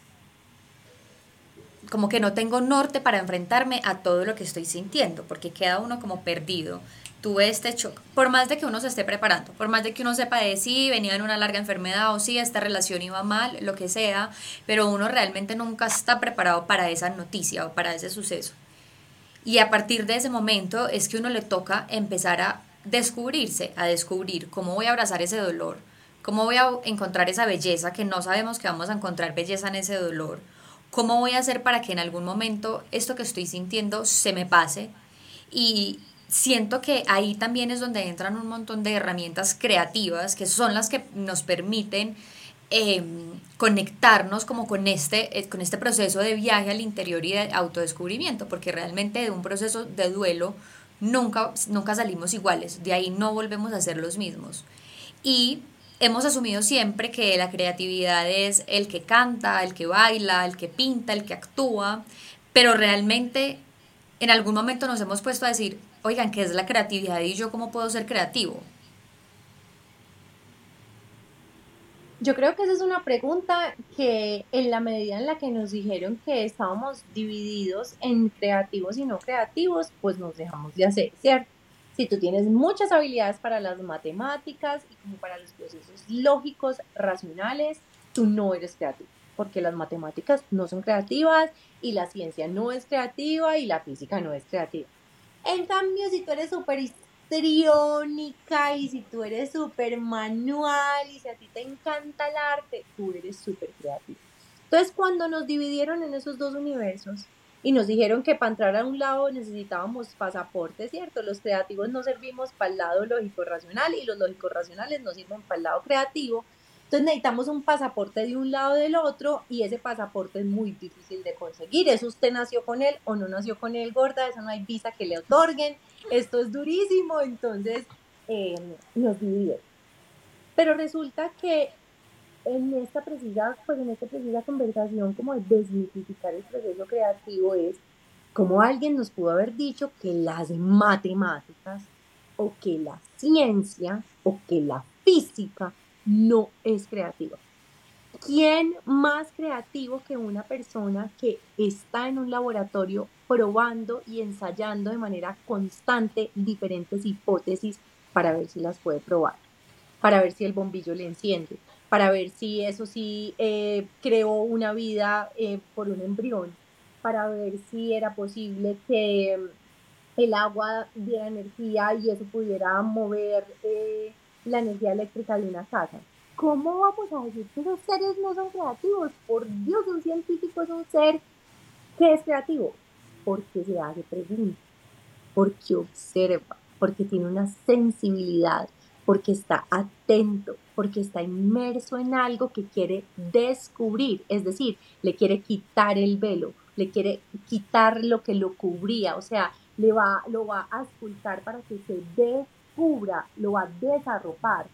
como que no tengo norte para enfrentarme a todo lo que estoy sintiendo, porque queda uno como perdido tuve este shock, por más de que uno se esté preparando, por más de que uno sepa de si venía en una larga enfermedad o si esta relación iba mal, lo que sea, pero uno realmente nunca está preparado para esa noticia o para ese suceso. Y a partir de ese momento es que uno le toca empezar a descubrirse, a descubrir cómo voy a abrazar ese dolor, cómo voy a encontrar esa belleza que no sabemos que vamos a encontrar belleza en ese dolor, cómo voy a hacer para que en algún momento esto que estoy sintiendo se me pase y, siento que ahí también es donde entran un montón de herramientas creativas que son las que nos permiten em, conectarnos como con este, eh, con este proceso de viaje al interior y de autodescubrimiento, porque realmente de un proceso de duelo nunca, nunca salimos iguales, de ahí no volvemos a ser los mismos. Y hemos asumido siempre que la creatividad es el que canta, el que baila, el que pinta, el que actúa, pero realmente en algún momento nos hemos puesto a decir, oigan, ¿qué es la creatividad y yo cómo puedo ser creativo? Yo creo que esa es una pregunta que en la medida en la que nos dijeron que estábamos divididos en creativos y no creativos, pues nos dejamos de hacer, ¿cierto? Si tú tienes muchas habilidades para las matemáticas y como para los procesos lógicos, racionales, tú no eres creativo, porque las matemáticas no son creativas y la ciencia no es creativa y la física no es creativa. En cambio, si tú eres súper histriónica y si tú eres súper manual y si a ti te encanta el arte, tú eres súper creativo. Entonces, cuando nos dividieron en esos dos universos y nos dijeron que para entrar a un lado necesitábamos pasaporte, ¿cierto? Los creativos no servimos para el lado lógico-racional y los lógicos-racionales no sirven para el lado creativo. Entonces necesitamos un pasaporte de un lado del otro y ese pasaporte es muy difícil de conseguir. Eso usted nació con él o no nació con él, gorda, eso no hay visa que le otorguen. Esto es durísimo, entonces eh, nos dividieron. Pero resulta que en esta precisa, pues en esta precisa conversación como de desmitificar el proceso creativo es como alguien nos pudo haber dicho que las matemáticas o que la ciencia o que la física no es creativo. ¿Quién más creativo que una persona que está en un laboratorio probando y ensayando de manera constante diferentes hipótesis para ver si las puede probar, para ver si el bombillo le enciende, para ver si eso sí eh, creó una vida eh, por un embrión, para ver si era posible que el agua diera energía y eso pudiera mover eh, la energía eléctrica de una casa. ¿Cómo vamos a decir que los seres no son creativos? Por Dios, un científico es un ser que es creativo. Porque se hace preguntas, porque observa, porque tiene una sensibilidad, porque está atento, porque está inmerso en algo que quiere descubrir, es decir, le quiere quitar el velo, le quiere quitar lo que lo cubría, o sea, le va, lo va a escultar para que se dé cubra, lo va a desarropar,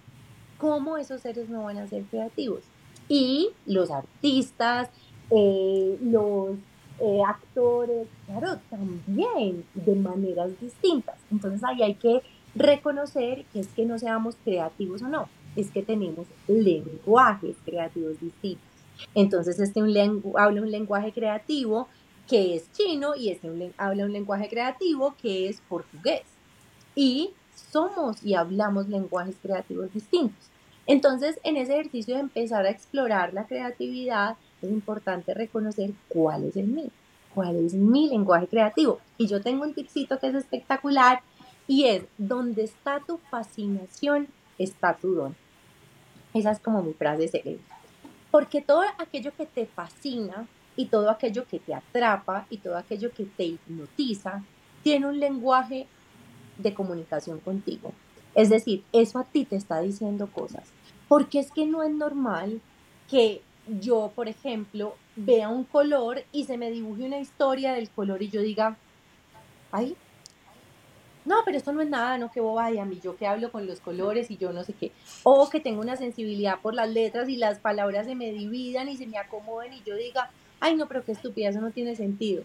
¿cómo esos seres no van a ser creativos? Y los artistas, eh, los eh, actores, claro, también de maneras distintas. Entonces ahí hay que reconocer que es que no seamos creativos o no, es que tenemos lenguajes creativos distintos. Entonces este un habla un lenguaje creativo que es chino y este habla un lenguaje creativo que es portugués. Y somos y hablamos lenguajes creativos distintos. Entonces, en ese ejercicio de empezar a explorar la creatividad, es importante reconocer cuál es el mío, cuál es mi lenguaje creativo. Y yo tengo un tipcito que es espectacular y es, donde está tu fascinación, está tu don. Esa es como mi frase célebre. Porque todo aquello que te fascina y todo aquello que te atrapa y todo aquello que te hipnotiza tiene un lenguaje de comunicación contigo. Es decir, eso a ti te está diciendo cosas. Porque es que no es normal que yo, por ejemplo, vea un color y se me dibuje una historia del color y yo diga, ay, no, pero esto no es nada, no, que boba, y a mí yo que hablo con los colores y yo no sé qué. O que tengo una sensibilidad por las letras y las palabras se me dividan y se me acomoden y yo diga, ay, no, pero qué estupidez, eso no tiene sentido.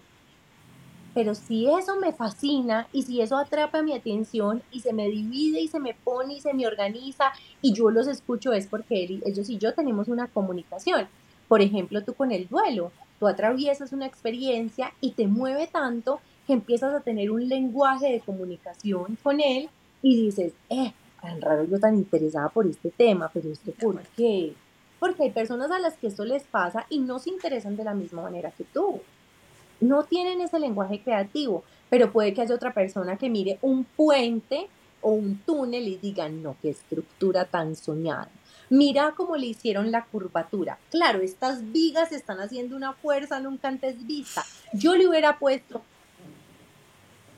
Pero si eso me fascina y si eso atrapa mi atención y se me divide y se me pone y se me organiza y yo los escucho es porque ellos y yo tenemos una comunicación. Por ejemplo, tú con el duelo, tú atraviesas una experiencia y te mueve tanto que empiezas a tener un lenguaje de comunicación con él y dices, eh, tan raro yo tan interesada por este tema, pero esto por qué? Porque hay personas a las que esto les pasa y no se interesan de la misma manera que tú. No tienen ese lenguaje creativo, pero puede que haya otra persona que mire un puente o un túnel y diga, no, qué estructura tan soñada. Mira cómo le hicieron la curvatura. Claro, estas vigas están haciendo una fuerza nunca antes vista. Yo le hubiera puesto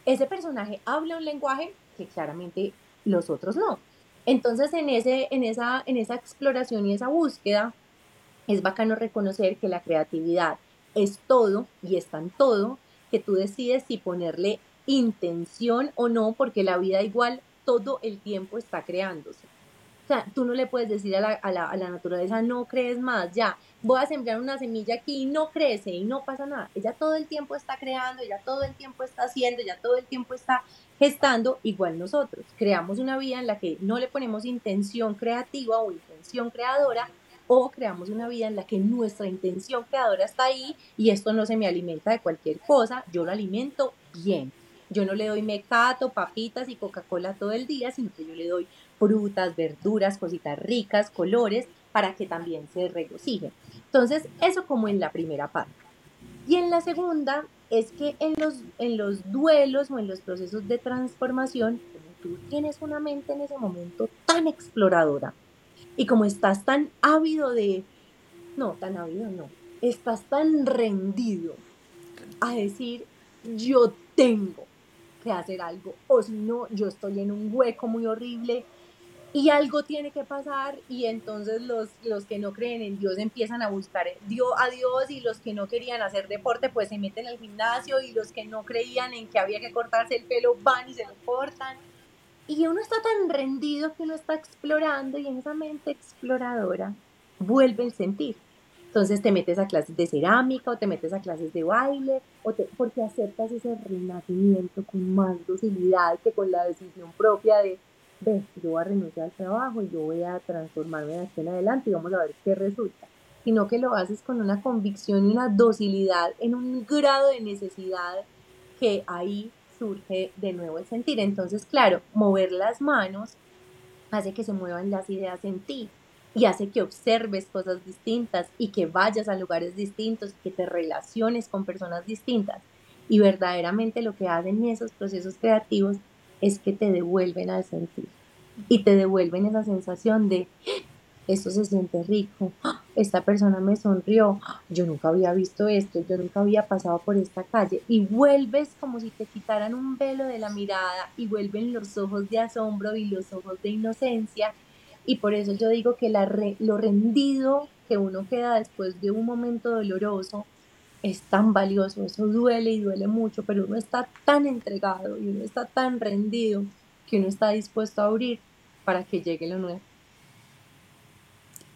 ese personaje habla un lenguaje que claramente los otros no. Entonces, en, ese, en, esa, en esa exploración y esa búsqueda, es bacano reconocer que la creatividad es todo y está en todo, que tú decides si ponerle intención o no, porque la vida igual todo el tiempo está creándose. O sea, tú no le puedes decir a la, a la, a la naturaleza, no crees más, ya, voy a sembrar una semilla aquí y no crece y no pasa nada. Ella todo el tiempo está creando, ella todo el tiempo está haciendo, ella todo el tiempo está gestando, igual nosotros. Creamos una vida en la que no le ponemos intención creativa o intención creadora, o creamos una vida en la que nuestra intención creadora está ahí y esto no se me alimenta de cualquier cosa, yo lo alimento bien. Yo no le doy mecato, papitas y Coca-Cola todo el día, sino que yo le doy frutas, verduras, cositas ricas, colores, para que también se regocije. Entonces, eso como en la primera parte. Y en la segunda es que en los, en los duelos o en los procesos de transformación, tú tienes una mente en ese momento tan exploradora y como estás tan ávido de, no, tan ávido no, estás tan rendido a decir, yo tengo que hacer algo, o si no, yo estoy en un hueco muy horrible y algo tiene que pasar y entonces los, los que no creen en Dios empiezan a buscar a Dios y los que no querían hacer deporte pues se meten al gimnasio y los que no creían en que había que cortarse el pelo van y se lo cortan. Y uno está tan rendido que uno está explorando y en esa mente exploradora vuelve el sentir. Entonces te metes a clases de cerámica o te metes a clases de baile o te, porque aceptas ese renacimiento con más docilidad que con la decisión propia de ve, yo voy a renunciar al trabajo y yo voy a transformarme de aquí en adelante y vamos a ver qué resulta, sino que lo haces con una convicción y una docilidad en un grado de necesidad que ahí surge de nuevo el sentir. Entonces, claro, mover las manos hace que se muevan las ideas en ti y hace que observes cosas distintas y que vayas a lugares distintos, que te relaciones con personas distintas. Y verdaderamente lo que hacen esos procesos creativos es que te devuelven al sentir y te devuelven esa sensación de esto se siente rico, esta persona me sonrió, yo nunca había visto esto, yo nunca había pasado por esta calle y vuelves como si te quitaran un velo de la mirada y vuelven los ojos de asombro y los ojos de inocencia y por eso yo digo que la lo rendido que uno queda después de un momento doloroso es tan valioso, eso duele y duele mucho, pero uno está tan entregado y uno está tan rendido que uno está dispuesto a abrir para que llegue lo nuevo.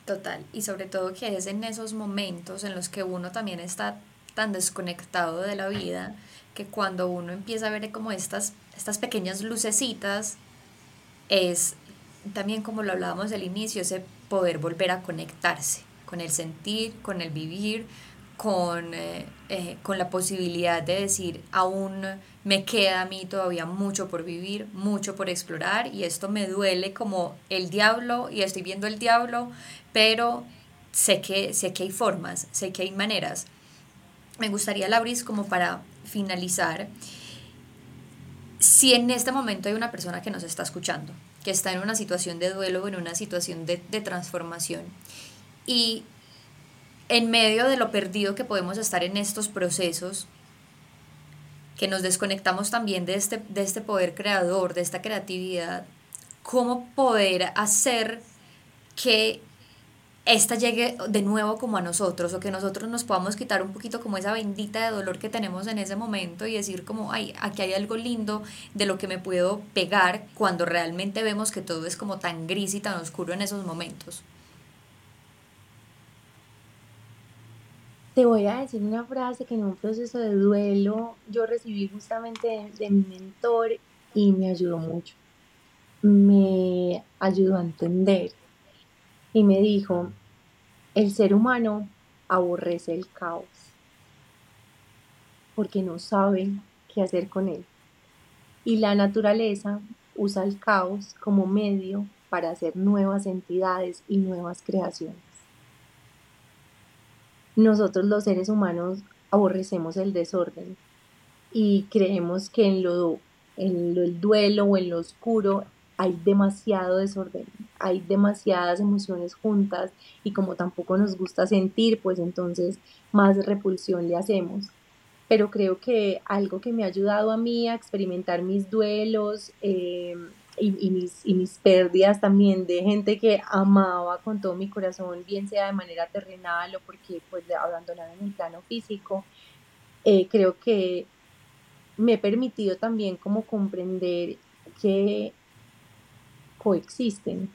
Total, y sobre todo que es en esos momentos en los que uno también está tan desconectado de la vida, que cuando uno empieza a ver como estas, estas pequeñas lucecitas, es también como lo hablábamos al inicio, ese poder volver a conectarse con el sentir, con el vivir, con, eh, eh, con la posibilidad de decir, aún me queda a mí todavía mucho por vivir, mucho por explorar y esto me duele como el diablo y estoy viendo el diablo, pero sé que, sé que hay formas, sé que hay maneras. Me gustaría, Lauris, como para finalizar, si en este momento hay una persona que nos está escuchando, que está en una situación de duelo en una situación de, de transformación y en medio de lo perdido que podemos estar en estos procesos, que nos desconectamos también de este, de este poder creador, de esta creatividad, cómo poder hacer que esta llegue de nuevo como a nosotros o que nosotros nos podamos quitar un poquito como esa bendita de dolor que tenemos en ese momento y decir como, ay, aquí hay algo lindo de lo que me puedo pegar cuando realmente vemos que todo es como tan gris y tan oscuro en esos momentos. Te voy a decir una frase que en un proceso de duelo yo recibí justamente de, mi mentor y me ayudó mucho. Me ayudó a entender y me dijo, el ser humano aborrece el caos porque no sabe qué hacer con él. Y la naturaleza usa el caos como medio para hacer nuevas entidades y nuevas creaciones. Nosotros los seres humanos aborrecemos el desorden y creemos que en lo, en lo el duelo o en lo oscuro hay demasiado desorden, hay demasiadas emociones juntas y como tampoco nos gusta sentir, pues entonces más repulsión le hacemos. Pero creo que algo que me ha ayudado a mí a experimentar mis duelos eh, y, mis, y mis pérdidas también de gente que amaba con todo mi corazón, bien sea de manera terrenal o porque pues abandonaron el plano físico, eh, creo que me he permitido también como comprender que coexisten,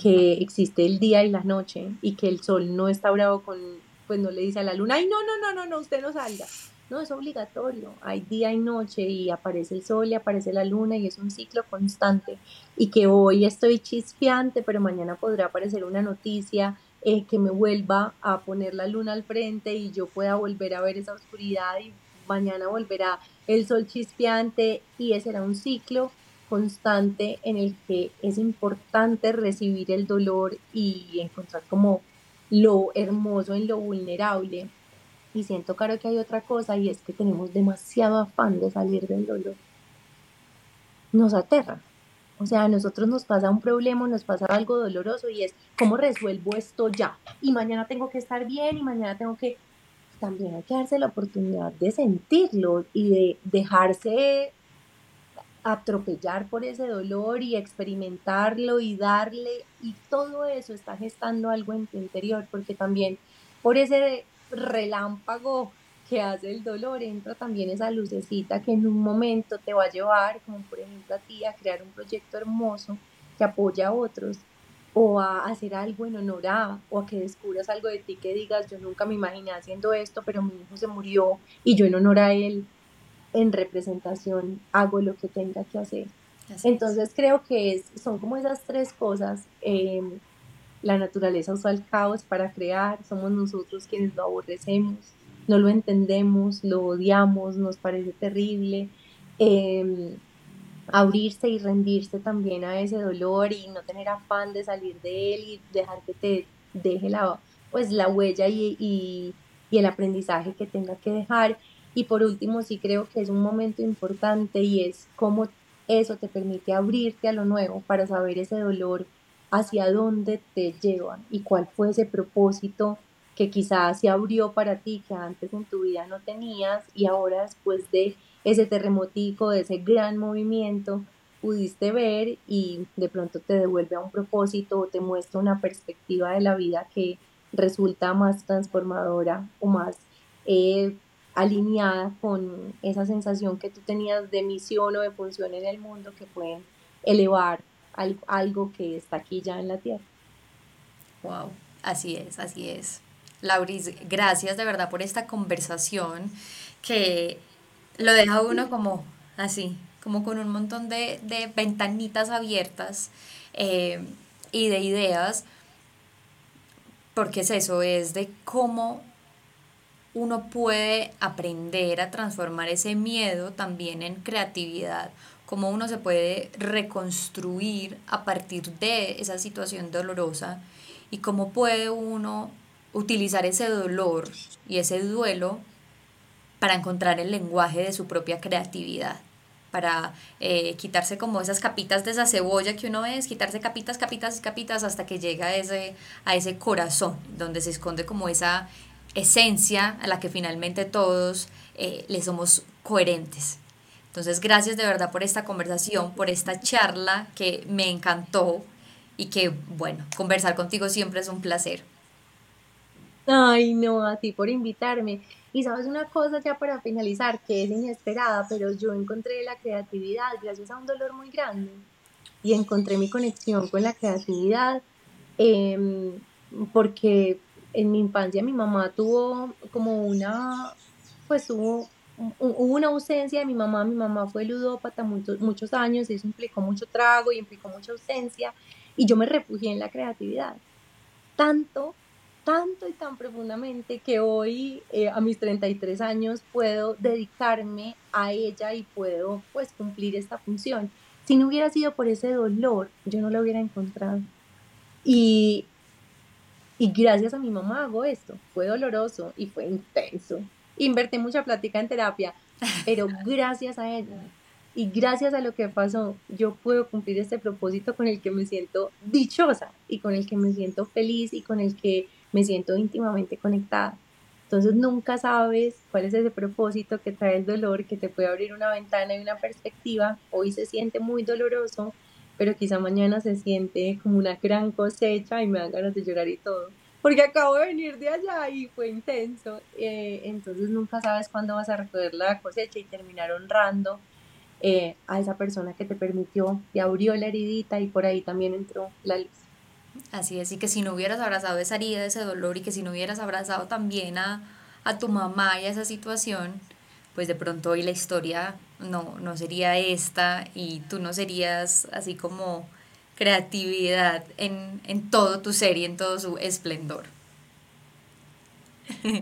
que existe el día y la noche y que el sol no está bravo con, pues no le dice a la luna, ay, no, no, no, no, no, usted no salga. No, es obligatorio. Hay día y noche y aparece el sol y aparece la luna y es un ciclo constante. Y que hoy estoy chispeante, pero mañana podrá aparecer una noticia eh, que me vuelva a poner la luna al frente y yo pueda volver a ver esa oscuridad y mañana volverá el sol chispeante y ese era un ciclo constante en el que es importante recibir el dolor y encontrar como lo hermoso en lo vulnerable. Y siento, claro, que hay otra cosa y es que tenemos demasiado afán de salir del dolor. Nos aterra. O sea, a nosotros nos pasa un problema, nos pasa algo doloroso y es, ¿cómo resuelvo esto ya? Y mañana tengo que estar bien y mañana tengo que... También hay que darse la oportunidad de sentirlo y de dejarse atropellar por ese dolor y experimentarlo y darle y todo eso está gestando algo en tu interior porque también por ese relámpago que hace el dolor entra también esa lucecita que en un momento te va a llevar como por ejemplo a ti a crear un proyecto hermoso que apoya a otros o a hacer algo en honor a, o a que descubras algo de ti que digas, yo nunca me imaginé haciendo esto, pero mi hijo se murió y yo en honor a él en representación hago lo que tenga que hacer. Entonces creo que es, son como esas tres cosas. Em, la naturaleza usa el caos para crear, somos nosotros quienes lo aborrecemos, no lo entendemos, lo odiamos, nos parece terrible. Em, abrirse y rendirse también a ese dolor y no tener afán de salir de él y dejar que te deje la, pues, la huella y, y, y el aprendizaje que tenga que dejar y por último, sí creo que es un momento importante y es cómo eso te permite abrirte a lo nuevo para saber ese dolor hacia dónde te lleva y cuál fue ese propósito que quizás se abrió para ti que antes en tu vida no tenías y ahora después de ese terremotico, de ese gran movimiento, pudiste ver y de pronto te devuelve a un propósito o te muestra una perspectiva de la vida que resulta más transformadora o más eh, alineada con esa sensación que tú tenías de misión o de función en el mundo que pueden elevar algo que está aquí ya en la tierra. Wow, así es, así es. Lauris, gracias de verdad por esta conversación que lo deja uno como así, como con un montón de, ventanitas abiertas eh, y de ideas, porque es eso, es de cómo uno puede aprender a transformar ese miedo también en creatividad, cómo uno se puede reconstruir a partir de esa situación dolorosa y cómo puede uno utilizar ese dolor y ese duelo para encontrar el lenguaje de su propia creatividad. para eh, quitarse como esas capitas de esa cebolla que uno es, quitarse capitas, capitas, capitas hasta que llega a ese, a ese corazón, donde se esconde como esa esencia a la que finalmente todos eh, le somos coherentes. Entonces, gracias de verdad por esta conversación, por esta charla que me encantó y que, bueno, conversar contigo siempre es un placer. Ay, no, a ti por invitarme. Y sabes una cosa ya para finalizar, que es inesperada, pero yo encontré la creatividad gracias a un dolor muy grande y encontré mi conexión con la creatividad em, porque en mi infancia mi mamá tuvo como una, pues hubo, hubo una ausencia de mi mamá, mi mamá fue ludópata muchos, muchos años, eso implicó mucho trago y implicó mucha ausencia y yo me refugié en la creatividad. Tanto tanto y tan profundamente que hoy eh, a mis 33 años puedo dedicarme a ella y puedo pues cumplir esta función. Si no hubiera sido por ese dolor, yo no lo hubiera encontrado. Y, y gracias a mi mamá hago esto. Fue doloroso y fue intenso. Invertí mucha plática en terapia, pero gracias a ella y gracias a lo que pasó, yo puedo cumplir este propósito con el que me siento dichosa y con el que me siento feliz y con el que me siento íntimamente conectada. Entonces nunca sabes cuál es ese propósito que trae el dolor, que te puede abrir una ventana y una perspectiva. Hoy se siente muy doloroso, pero quizá mañana se siente como una gran cosecha y me dan ganas de llorar y todo. Porque acabo de venir de allá y fue intenso. Eh, entonces nunca sabes cuándo vas a recoger la cosecha y terminar honrando eh, a esa persona que te permitió, te abrió la heridita y por ahí también entró la luz. Así es, y que si no hubieras abrazado esa herida, ese dolor, y que si no hubieras abrazado también a, a tu mamá y a esa situación, pues de pronto hoy la historia no, no sería esta y tú no serías así como creatividad en, en todo tu ser y en todo su esplendor.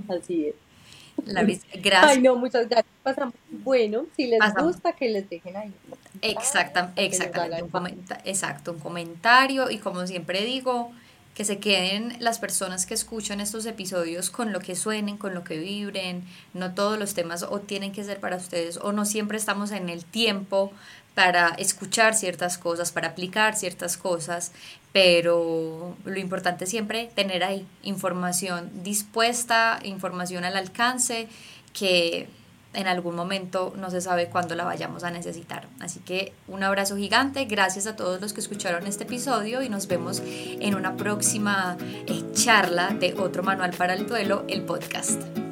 Así es. Gracias. Ay, no, muchas gracias. Pasamos. Bueno, si les gusta, que les dejen ahí. Exacta, exactamente. Un exacto, un comentario. Y como siempre digo, que se queden las personas que escuchan estos episodios con lo que suenen, con lo que vibren. No todos los temas o tienen que ser para ustedes o no siempre estamos en el tiempo para escuchar ciertas cosas, para aplicar ciertas cosas, pero lo importante es siempre tener ahí información dispuesta, información al alcance, que en algún momento no se sabe cuándo la vayamos a necesitar. Así que un abrazo gigante, gracias a todos los que escucharon este episodio y nos vemos en una próxima eh, charla de otro manual para el duelo, el podcast.